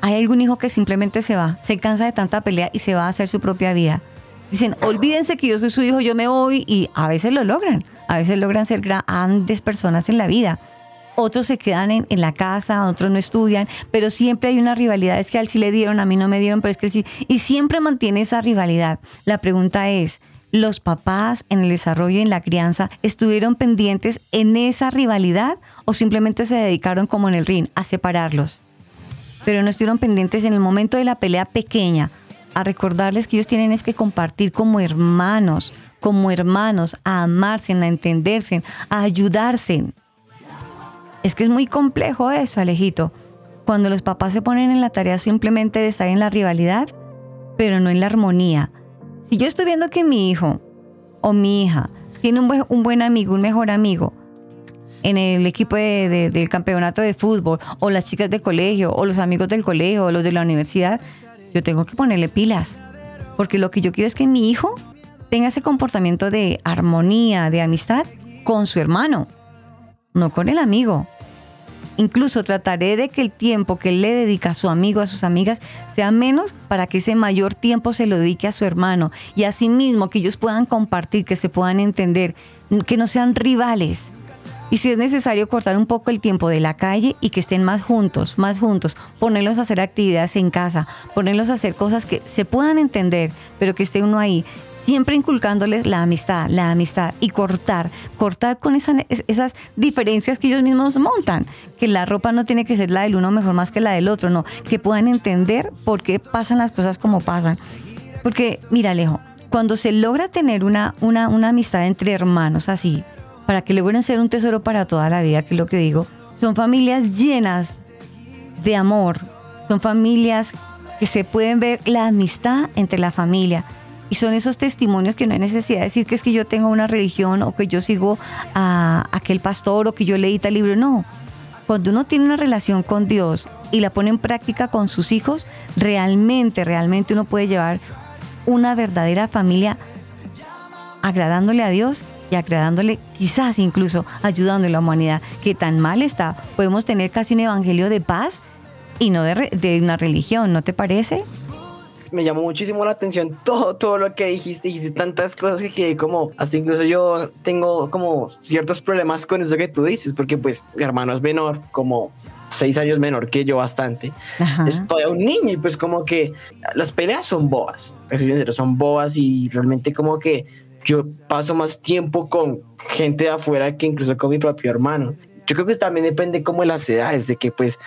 [SPEAKER 1] hay algún hijo que simplemente se va, se cansa de tanta pelea y se va a hacer su propia vida. Dicen, olvídense que yo soy su hijo, yo me voy y a veces lo logran, a veces logran ser grandes personas en la vida. Otros se quedan en, la casa, otros no estudian, pero siempre hay una rivalidad. Es que a él sí le dieron, a mí no me dieron, pero es que sí. Y siempre mantiene esa rivalidad. La pregunta es, ¿los papás en el desarrollo y en la crianza estuvieron pendientes en esa rivalidad o simplemente se dedicaron como en el ring a separarlos? Pero no estuvieron pendientes en el momento de la pelea pequeña a recordarles que ellos tienen es que compartir como hermanos, como hermanos, a amarse, a entenderse, a ayudarse. Es que es muy complejo eso, Alejito. Cuando los papás se ponen en la tarea simplemente de estar en la rivalidad, pero no en la armonía. Si yo estoy viendo que mi hijo o mi hija tiene un buen, amigo, un mejor amigo, en el equipo de- de- del campeonato de fútbol, o las chicas de colegio, o los amigos del colegio, o los de la universidad, yo tengo que ponerle pilas. Porque lo que yo quiero es que mi hijo tenga ese comportamiento de armonía, de amistad con su hermano, no con el amigo. Incluso trataré de que el tiempo que le dedica a su amigo, a sus amigas, sea menos para que ese mayor tiempo se lo dedique a su hermano. Y asimismo que ellos puedan compartir, que se puedan entender, que no sean rivales. Y si es necesario cortar un poco el tiempo de la calle y que estén más juntos, más juntos, ponerlos a hacer actividades en casa, ponerlos a hacer cosas que se puedan entender, pero que esté uno ahí, siempre inculcándoles la amistad, la amistad y cortar, cortar con esa- es- esas diferencias que ellos mismos montan, que la ropa no tiene que ser la del uno mejor más que la del otro, no, que puedan entender por qué pasan las cosas como pasan. Porque, mira, Alejo, cuando se logra tener una, una, una amistad entre hermanos así, para que logren ser un tesoro para toda la vida, que es lo que digo, son familias llenas de amor, son familias que se pueden ver la amistad entre la familia. Y son esos testimonios que no hay necesidad de decir que es que yo tengo una religión o que yo sigo a aquel pastor o que yo leí tal libro. No. Cuando uno tiene una relación con Dios y la pone en práctica con sus hijos, realmente, realmente uno puede llevar una verdadera familia agradándole a Dios y agradándole, quizás incluso ayudándole a la humanidad, que tan mal está. Podemos tener casi un evangelio de paz y no de, de una religión, ¿no te parece?
[SPEAKER 2] me llamó muchísimo la atención *laughs* todo, todo lo que dijiste. Dijiste tantas cosas que como, hasta incluso yo tengo como ciertos problemas con eso que tú dices, porque pues mi hermano es menor, como seis años menor que yo bastante. Es todavía un niño y pues como que las peleas son bobas, te soy sincero, son bobas y realmente como que yo paso más tiempo con gente de afuera que incluso con mi propio hermano. Yo creo que también depende como de las edades, de que pues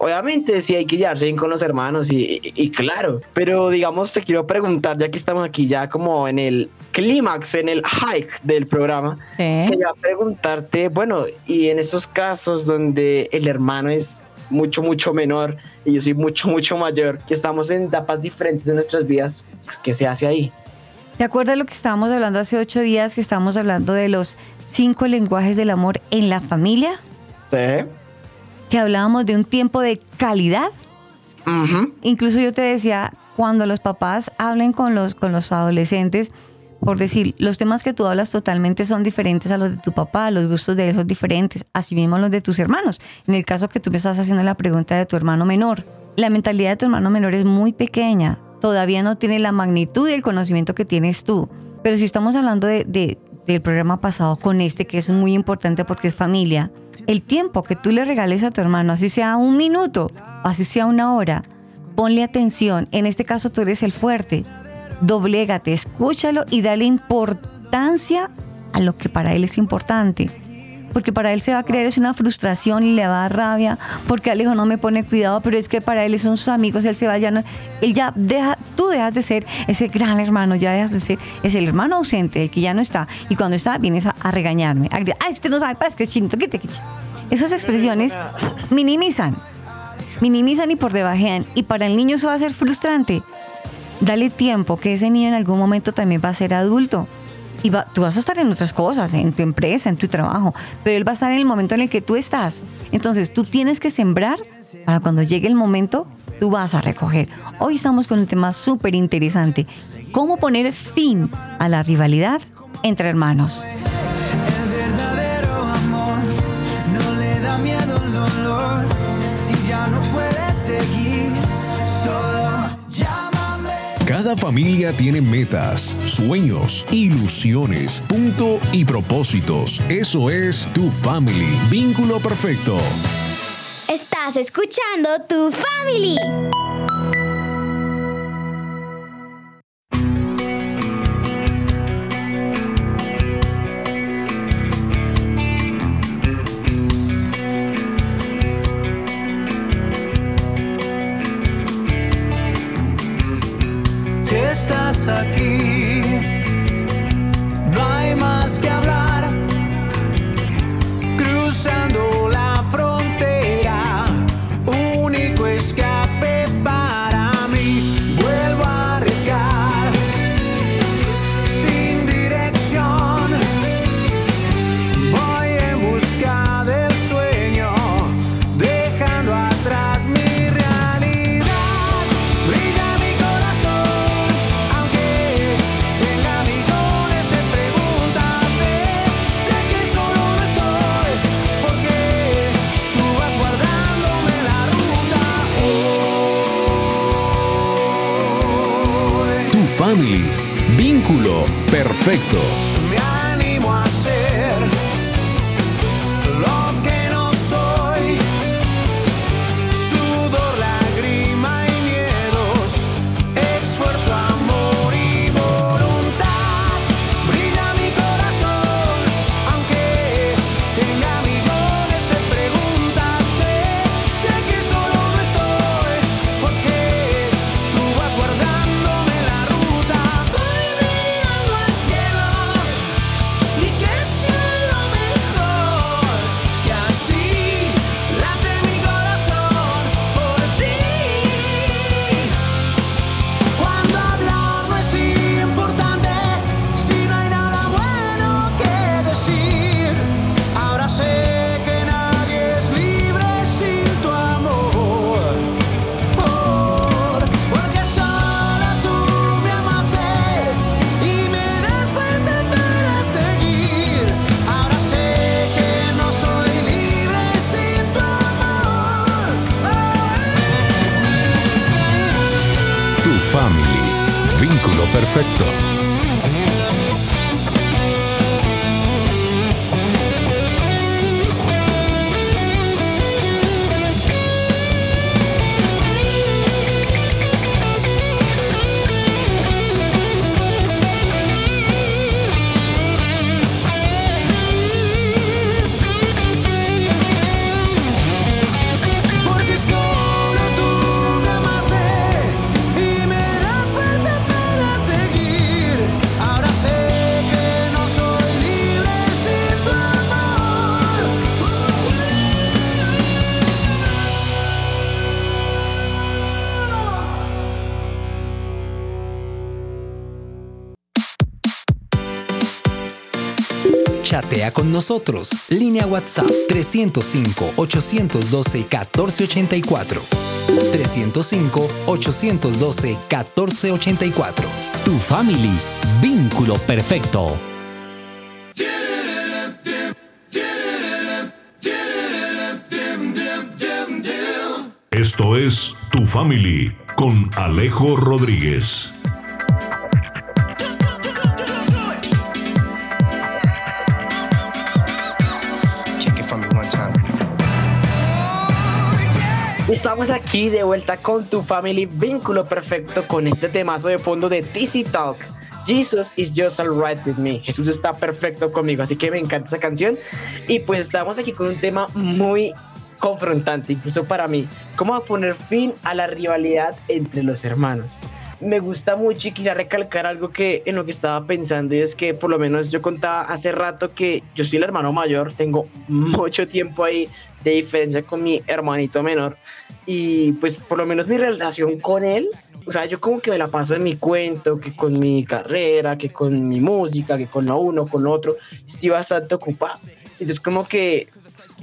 [SPEAKER 2] Obviamente sí hay que llevarse bien con los hermanos y, y- y claro, pero digamos te quiero preguntar, ya que estamos aquí ya como en el clímax, en el hike del programa, quería preguntarte, bueno, y en estos casos donde el hermano es mucho, mucho menor y yo soy mucho, mucho mayor, que estamos en etapas diferentes de nuestras vidas, pues, ¿qué se hace ahí?
[SPEAKER 1] ¿Te acuerdas lo que estábamos hablando hace ocho días, que estábamos hablando de los cinco lenguajes del amor en la familia?
[SPEAKER 2] Sí.
[SPEAKER 1] Que hablábamos de un tiempo de calidad. Incluso yo te decía, cuando los papás hablen con los, con los adolescentes, por decir, los temas que tú hablas totalmente son diferentes a los de tu papá, los gustos de él son diferentes, así mismo los de tus hermanos. En el caso que tú me estás haciendo la pregunta de tu hermano menor, la mentalidad de tu hermano menor es muy pequeña, todavía no tiene la magnitud y el conocimiento que tienes tú. Pero si estamos hablando de, de- del programa pasado con este, que es muy importante porque es familia, el tiempo que tú le regales a tu hermano, así sea un minuto, así sea una hora, ponle atención. En este caso tú eres el fuerte. Doblégate, escúchalo y dale importancia a lo que para él es importante. Porque para él se va a creer es una frustración y le va a dar rabia, porque Alejo no me pone cuidado, pero es que para él son sus amigos, él se va ya no, él ya deja, tú dejas de ser ese gran hermano, ya dejas de ser, es el hermano ausente, el que ya no está, y cuando está vienes a, regañarme, a gritar, ay, usted no sabe, para es que es chinito, quite, quite". Esas expresiones minimizan, minimizan y por debajean, y para el niño eso va a ser frustrante. Dale tiempo, que ese niño en algún momento también va a ser adulto. Y va- tú vas a estar en otras cosas, en tu empresa, en tu trabajo, pero él va a estar en el momento en el que tú estás. Entonces tú tienes que sembrar para cuando llegue el momento, tú vas a recoger. Hoy estamos con un tema súper interesante. ¿Cómo poner fin a la rivalidad entre hermanos?
[SPEAKER 3] Cada familia tiene metas, sueños, ilusiones, punto y propósitos. Eso es tu family. Vínculo perfecto.
[SPEAKER 6] Estás escuchando tu family.
[SPEAKER 7] Estás aquí,
[SPEAKER 3] perfecto.
[SPEAKER 4] Con nosotros. Línea WhatsApp 305-812-1484. 305-812-1484.
[SPEAKER 5] Tu family. Vínculo perfecto.
[SPEAKER 8] Esto es Tu Family con Alejo Rodríguez.
[SPEAKER 2] Estamos aquí de vuelta con tu family vínculo perfecto con este temazo de fondo de TC Talk Jesus is just alright with me. Jesús está perfecto conmigo, así que me encanta esa canción. Y pues estamos aquí con un tema muy confrontante, incluso para mí, cómo poner fin a la rivalidad entre los hermanos. Me gusta mucho y quisiera recalcar algo que en lo que estaba pensando y es que por lo menos yo contaba hace rato que yo soy el hermano mayor, tengo *laughs* mucho tiempo ahí de diferencia con mi hermanito menor y pues por lo menos mi relación con él, o sea, yo como que me la paso en mi cuento, que con mi carrera, que con mi música, que con lo uno, con lo otro, estoy bastante ocupado. Entonces como que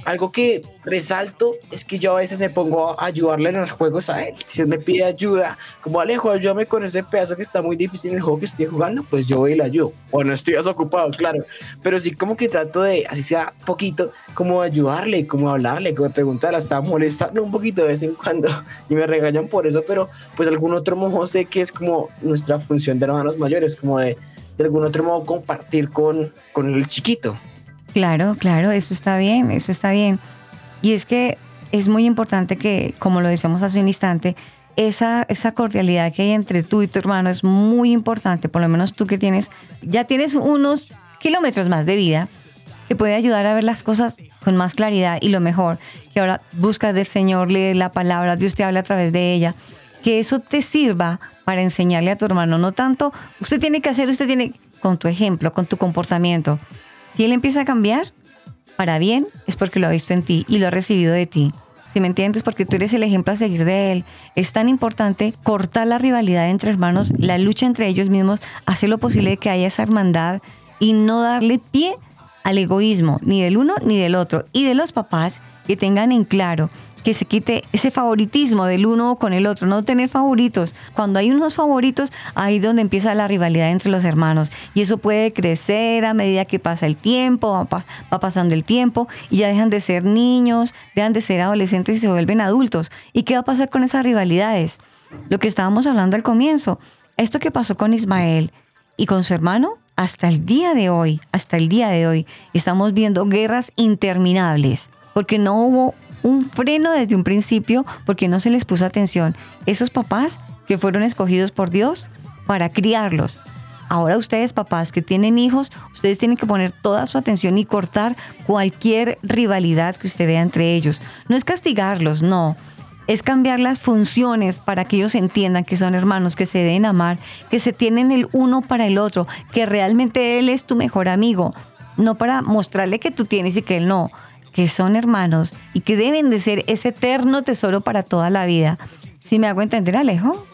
[SPEAKER 2] algo que resalto es que yo a veces me pongo a ayudarle en los juegos a él. Si él me pide ayuda, como Alejo, ayúdame con ese pedazo que está muy difícil en el juego que estoy jugando, pues yo voy y le ayudo. O no estoy ocupado, claro. Pero sí como que trato de, así sea poquito, como ayudarle, como hablarle, como preguntarle, hasta molestarle un poquito de vez en cuando. *laughs* Y me regañan por eso, pero pues algún otro modo sé que es como nuestra función de hermanos mayores, como de, de algún otro modo compartir con, con el chiquito.
[SPEAKER 1] Claro, claro, eso está bien, eso está bien. Y es que es muy importante que, como lo decíamos hace un instante, esa, esa cordialidad que hay entre tú y tu hermano es muy importante, por lo menos tú que tienes, ya tienes unos kilómetros más de vida, te puede ayudar a ver las cosas con más claridad y lo mejor, que ahora buscas del Señor, lee la palabra, Dios te habla a través de ella, que eso te sirva para enseñarle a tu hermano, no tanto, usted tiene que hacer, usted tiene, con tu ejemplo, con tu comportamiento, si él empieza a cambiar para bien, es porque lo ha visto en ti y lo ha recibido de ti. Si me entiendes, porque tú eres el ejemplo a seguir de él. Es tan importante cortar la rivalidad entre hermanos, la lucha entre ellos mismos, hacer lo posible de que haya esa hermandad y no darle pie al egoísmo, ni del uno ni del otro. Y de los papás que tengan en claro que se quite ese favoritismo del uno con el otro, no tener favoritos. Cuando hay unos favoritos, ahí es donde empieza la rivalidad entre los hermanos. Y eso puede crecer a medida que pasa el tiempo, va, pa- va pasando el tiempo y ya dejan de ser niños, dejan de ser adolescentes y se vuelven adultos. ¿Y qué va a pasar con esas rivalidades? Lo que estábamos hablando al comienzo, esto que pasó con Ismael y con su hermano, hasta el día de hoy, hasta el día de hoy, estamos viendo guerras interminables, porque no hubo un freno desde un principio, porque no se les puso atención. Esos papás que fueron escogidos por Dios para criarlos. Ahora ustedes, papás que tienen hijos, ustedes tienen que poner toda su atención y cortar cualquier rivalidad que usted vea entre ellos. No es castigarlos, no. Es cambiar las funciones para que ellos entiendan que son hermanos, que se deben amar, que se tienen el uno para el otro, que realmente él es tu mejor amigo. No para mostrarle que tú tienes y que él no, que son hermanos y que deben de ser ese eterno tesoro para toda la vida. ¿Sí me hago entender, Alejo?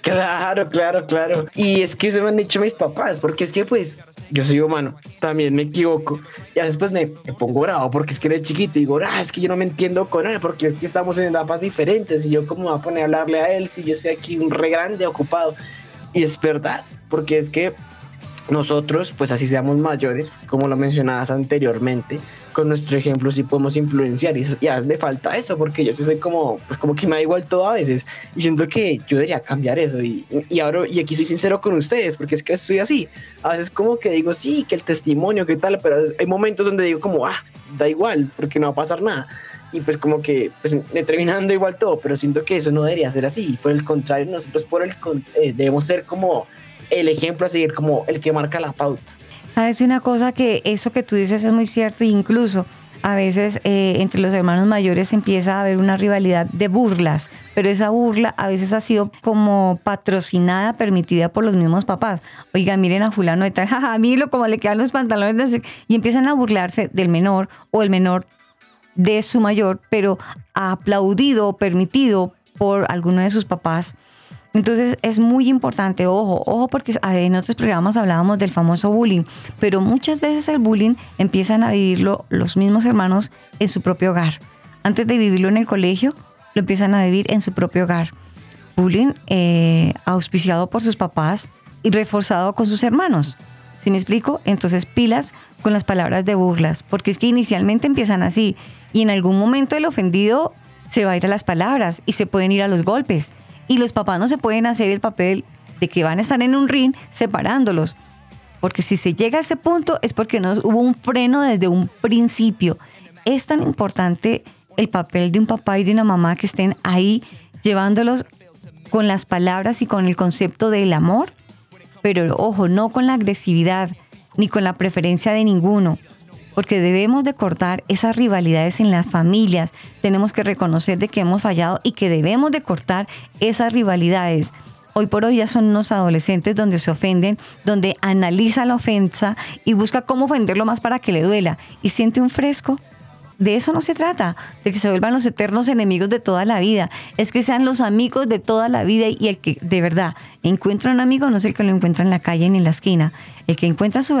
[SPEAKER 2] Claro, claro, claro. Y es que eso me han dicho mis papás, porque es que pues yo soy humano, también me equivoco. Y pues me, me pongo bravo porque es que eres chiquito y digo, ah, es que yo no me entiendo con él, porque es que estamos en etapas diferentes y yo cómo me voy a poner a hablarle a él si yo soy aquí un re grande ocupado. Y es verdad, porque es que nosotros, pues así seamos mayores, como lo mencionabas anteriormente, con nuestro ejemplo sí podemos influenciar. Y, y me falta eso porque yo sí soy como, pues como que me da igual todo a veces. Y siento que yo debería cambiar eso. Y, y ahora, y aquí soy sincero con ustedes porque es que soy así, a veces como que digo sí, que el testimonio, que tal, pero hay momentos donde digo como, ah, da igual porque no va a pasar nada. Y pues como que pues, me terminando igual todo, pero siento que eso no debería ser así, por el contrario, nosotros por el, eh, debemos ser como el ejemplo a seguir, como el que marca la pauta.
[SPEAKER 1] Sabes una cosa que eso que tú dices es muy cierto, incluso a veces eh, entre los hermanos mayores empieza a haber una rivalidad de burlas, pero esa burla a veces ha sido como patrocinada, permitida por los mismos papás. Oiga, miren a fulano de tal, *laughs* jaja, como le quedan los pantalones no sé", y empiezan a burlarse del menor o el menor de su mayor, pero aplaudido o permitido por alguno de sus papás. Entonces es muy importante, ojo, ojo, porque en otros programas hablábamos del famoso bullying, pero muchas veces el bullying empiezan a vivirlo los mismos hermanos en su propio hogar. Antes de vivirlo en el colegio, lo empiezan a vivir en su propio hogar. Bullying eh, auspiciado por sus papás y reforzado con sus hermanos. ¿Sí me explico? Entonces pilas con las palabras de burlas, porque es que inicialmente empiezan así y en algún momento el ofendido se va a ir a las palabras y se pueden ir a los golpes. Y los papás no se pueden hacer el papel de que van a estar en un ring separándolos. Porque si se llega a ese punto es porque no hubo un freno desde un principio. Es tan importante el papel de un papá y de una mamá que estén ahí llevándolos con las palabras y con el concepto del amor pero ojo, no con la agresividad ni con la preferencia de ninguno, porque debemos de cortar esas rivalidades en las familias, tenemos que reconocer de que hemos fallado y que debemos de cortar esas rivalidades. Hoy por hoy ya son unos adolescentes donde se ofenden, donde analiza la ofensa y busca cómo ofenderlo más para que le duela y siente un fresco de eso no se trata, de que se vuelvan los eternos enemigos de toda la vida. Es que sean los amigos de toda la vida y el que de verdad encuentra un amigo no es el que lo encuentra en la calle ni en la esquina. El que encuentra a su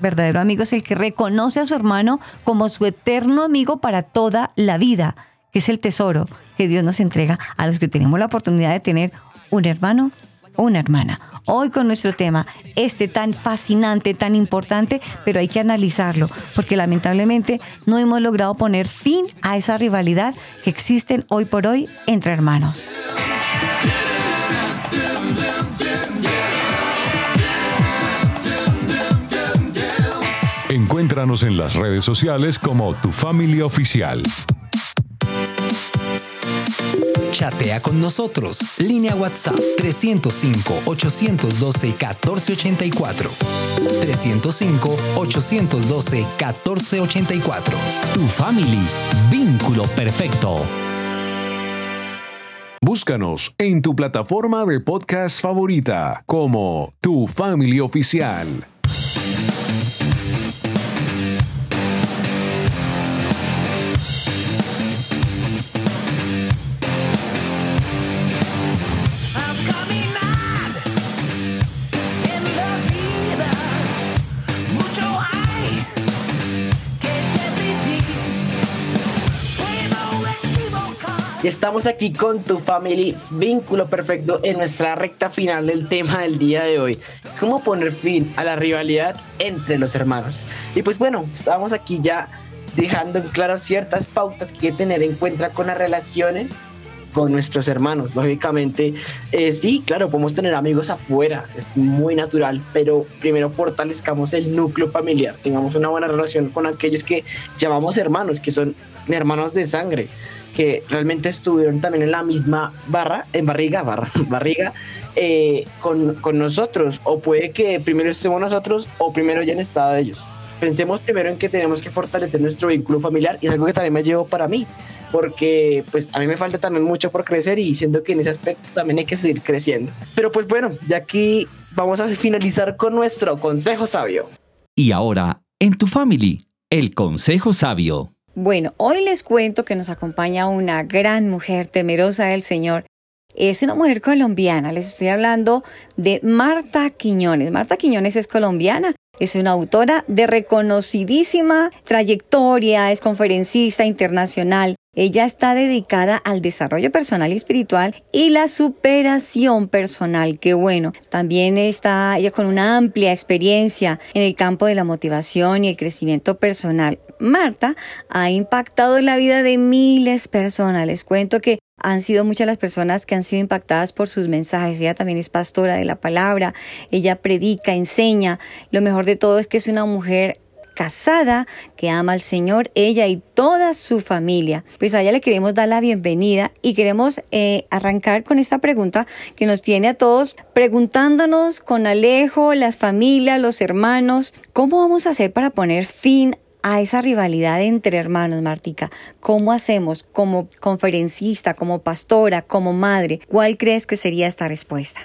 [SPEAKER 1] verdadero amigo es el que reconoce a su hermano como su eterno amigo para toda la vida, que es el tesoro que Dios nos entrega a los que tenemos la oportunidad de tener un hermano o una hermana hoy con nuestro tema, este tan fascinante, tan importante, pero hay que analizarlo, porque lamentablemente no hemos logrado poner fin a esa rivalidad que existen hoy por hoy entre hermanos.
[SPEAKER 8] Encuéntranos en las redes sociales como Tu Familia Oficial.
[SPEAKER 4] Chatea con nosotros. Línea WhatsApp 305-812-1484. 305-812-1484.
[SPEAKER 5] Tu family. Vínculo perfecto.
[SPEAKER 3] Búscanos en tu plataforma de podcast favorita como Tu Family Oficial.
[SPEAKER 2] Y estamos aquí con tu family, vínculo perfecto en nuestra recta final del tema del día de hoy. ¿Cómo poner fin a la rivalidad entre los hermanos? Y pues bueno, estamos aquí ya dejando en claro ciertas pautas que tener en cuenta con las relaciones con nuestros hermanos. Lógicamente, eh, sí, claro, podemos tener amigos afuera, es muy natural, pero primero fortalezcamos el núcleo familiar, tengamos una buena relación con aquellos que llamamos hermanos, que son hermanos de sangre que realmente estuvieron también en la misma barra, en barriga, *laughs* barra, barriga, eh, con, con, nosotros. O puede que primero estemos nosotros o primero hayan estado ellos. Pensemos primero en que tenemos que fortalecer nuestro vínculo familiar y es algo que también me llevo para mí, porque pues a mí me falta también mucho por crecer y siento que en ese aspecto también hay que seguir creciendo. Pero pues bueno, ya aquí vamos a finalizar con nuestro consejo sabio.
[SPEAKER 5] Y ahora, en tu family, el consejo sabio.
[SPEAKER 1] Bueno, hoy les cuento que nos acompaña una gran mujer temerosa del Señor. Es una mujer colombiana, les estoy hablando de Marta Quiñones. Marta Quiñones es colombiana, es una autora de reconocidísima trayectoria, es conferencista internacional, ella está dedicada al desarrollo personal y espiritual y la superación personal. Qué bueno. También está ella con una amplia experiencia en el campo de la motivación y el crecimiento personal. Marta ha impactado en la vida de miles de personas. Les cuento que han sido muchas las personas que han sido impactadas por sus mensajes. Ella también es pastora de la palabra. Ella predica, enseña. Lo mejor de todo es que es una mujer casada que ama al Señor, ella y toda su familia. Pues a ella le queremos dar la bienvenida y queremos eh, arrancar con esta pregunta que nos tiene a todos preguntándonos con Alejo, las familias, los hermanos, ¿cómo vamos a hacer para poner fin a esa rivalidad entre hermanos, Martica? ¿Cómo hacemos como conferencista, como pastora, como madre? ¿Cuál crees que sería esta respuesta?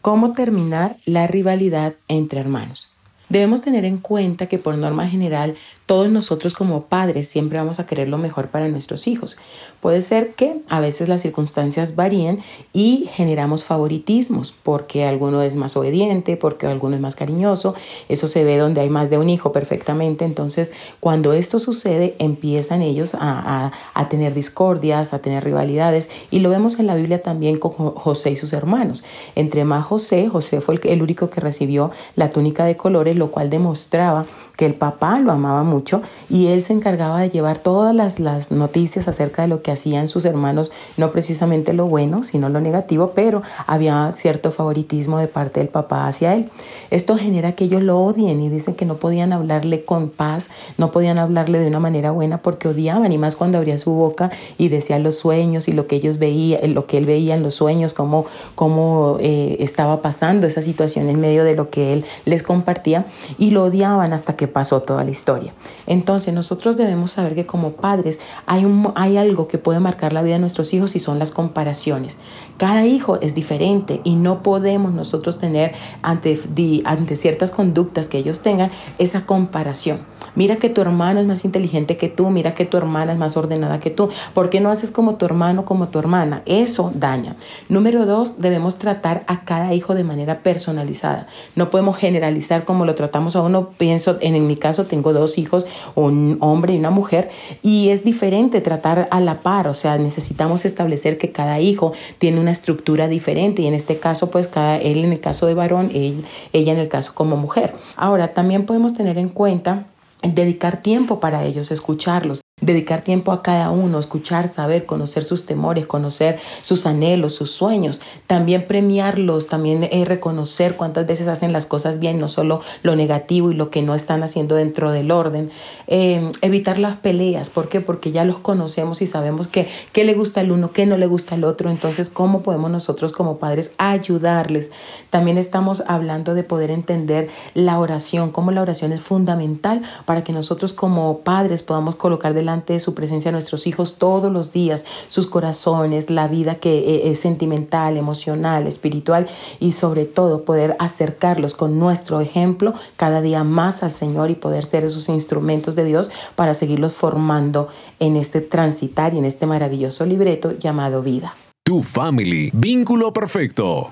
[SPEAKER 13] ¿Cómo terminar la rivalidad entre hermanos? Debemos tener en cuenta que por norma general todos nosotros como padres siempre vamos a querer lo mejor para nuestros hijos. Puede ser que a veces las circunstancias varíen y generamos favoritismos porque alguno es más obediente, porque alguno es más cariñoso. Eso se ve donde hay más de un hijo perfectamente. Entonces, cuando esto sucede, empiezan ellos a, a tener discordias, a tener rivalidades y lo vemos en la Biblia también con José y sus hermanos. Entre más José, José fue el, el único que recibió la túnica de colores, lo cual demostraba que el papá lo amaba mucho mucho y él se encargaba de llevar todas las, las noticias acerca de lo que hacían sus hermanos, no precisamente lo bueno, sino lo negativo, pero había cierto favoritismo de parte del papá hacia él. Esto genera que ellos lo odien y dicen que no podían hablarle con paz, no podían hablarle de una manera buena porque odiaban y más cuando abría su boca y decía los sueños y lo que ellos veían, lo que él veía en los sueños, cómo, cómo eh, estaba pasando esa situación en medio de lo que él les compartía y lo odiaban hasta que pasó toda la historia. Entonces nosotros debemos saber que como padres hay, un, hay algo que puede marcar la vida de nuestros hijos y son las comparaciones. Cada hijo es diferente y no podemos nosotros tener ante, ante ciertas conductas que ellos tengan esa comparación. Mira que tu hermano es más inteligente que tú, mira que tu hermana es más ordenada que tú. ¿Por qué no haces como tu hermano, como tu hermana? Eso daña. Número dos, debemos tratar a cada hijo de manera personalizada. No podemos generalizar como lo tratamos a uno. Pienso, en, mi caso tengo dos hijos, un hombre y una mujer, y es diferente tratar a la par. O sea, necesitamos establecer que cada hijo tiene una estructura diferente y en este caso, pues cada, él en el caso de varón, ella en el caso como mujer. Ahora, también podemos tener en cuenta dedicar tiempo para ellos, escucharlos, dedicar tiempo a cada uno, escuchar, saber, conocer sus temores, conocer sus anhelos, sus sueños, también premiarlos, también eh, reconocer cuántas veces hacen las cosas bien, no solo lo negativo y lo que no están haciendo dentro del orden, eh, evitar las peleas, ¿por qué? Porque ya los conocemos y sabemos que qué le gusta al uno, qué no le gusta al otro, entonces cómo podemos nosotros como padres ayudarles. También estamos hablando de poder entender la oración, cómo la oración es fundamental para que nosotros como padres podamos colocar delante de su presencia a nuestros hijos todos los días, sus corazones, la vida que eh, es sentimental, emocional, espiritual y sobre todo poder acercarlos con nuestro ejemplo cada día más al Señor y poder ser esos instrumentos de Dios para seguirlos formando en este transitar y en este maravilloso libreto llamado vida.
[SPEAKER 3] Tu family, vínculo perfecto.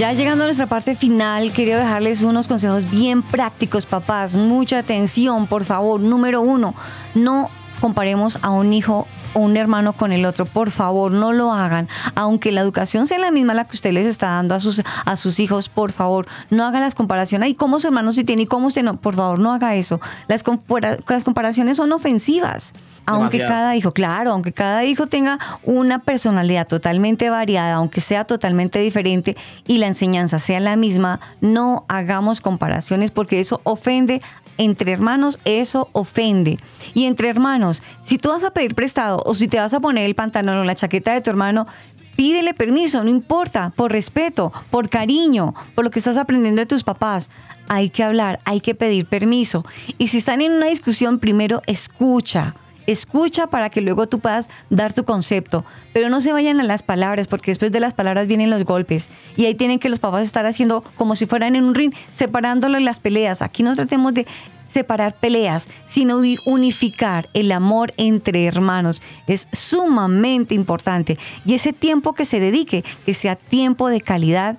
[SPEAKER 1] Ya llegando a nuestra parte final, quería dejarles unos consejos bien prácticos, papás. Mucha atención, por favor. Número uno, no comparemos a un hijo o un hermano con el otro. Por favor, no lo hagan. Aunque la educación sea la misma la que usted les está dando a sus, a sus hijos, por favor, no haga las comparaciones. ¿Y cómo su hermano si tiene y cómo usted no? Por favor, no haga eso. Las, las comparaciones son ofensivas. Aunque cada hijo, claro, aunque cada hijo tenga una personalidad totalmente variada, aunque sea totalmente diferente y la enseñanza sea la misma, no hagamos comparaciones porque eso ofende entre hermanos eso ofende. Y entre hermanos, si tú vas a pedir prestado o si te vas a poner el pantalón o la chaqueta de tu hermano, pídele permiso, no importa, por respeto, por cariño, por lo que estás aprendiendo de tus papás. Hay que hablar, hay que pedir permiso. Y si están en una discusión, primero escucha. Escucha para que luego tú puedas dar tu concepto, pero no se vayan a las palabras porque después de las palabras vienen los golpes y ahí tienen que los papás estar haciendo como si fueran en un ring, separándolo en las peleas. Aquí no tratemos de separar peleas, sino unificar el amor entre hermanos. Es sumamente importante y ese tiempo que se dedique, que sea tiempo de calidad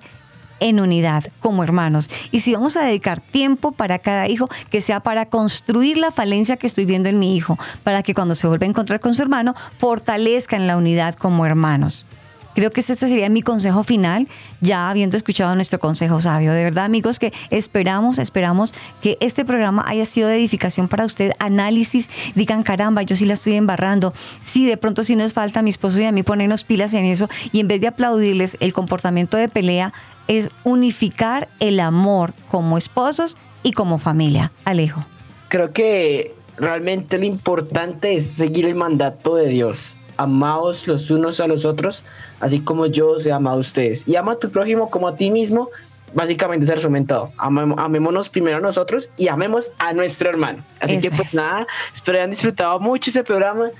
[SPEAKER 1] en unidad como hermanos. Y si vamos a dedicar tiempo para cada hijo, que sea para construir la falencia que estoy viendo en mi hijo, para que cuando se vuelva a encontrar con su hermano, fortalezcan la unidad como hermanos. Creo que ese sería mi consejo final, ya habiendo escuchado nuestro consejo sabio. De verdad, amigos, que esperamos, esperamos que este programa haya sido de edificación para usted. Análisis, digan, caramba, yo sí la estoy embarrando. Sí, de pronto sí nos falta a mi esposo y a mí ponernos pilas en eso. Y en vez de aplaudirles el comportamiento de pelea, es unificar el amor como esposos y como familia. Alejo.
[SPEAKER 2] Creo que realmente lo importante es seguir el mandato de Dios. Amaos los unos a los otros, así como yo os he amado a ustedes. Y ama a tu prójimo como a ti mismo. Básicamente se resumen todo. amémonos primero a nosotros y amemos a nuestro hermano. Así que pues nada, espero hayan disfrutado mucho ese programa.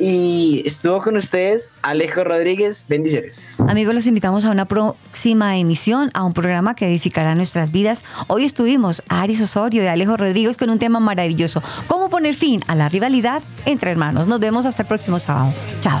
[SPEAKER 2] Y estuvo con ustedes Alejo Rodríguez. Bendiciones.
[SPEAKER 1] Amigos, los invitamos a una próxima emisión, a un programa que edificará nuestras vidas. Hoy estuvimos Aris Osorio y Alejo Rodríguez con un tema maravilloso. ¿Cómo poner fin a la rivalidad entre hermanos? Nos vemos hasta el próximo sábado. Chao.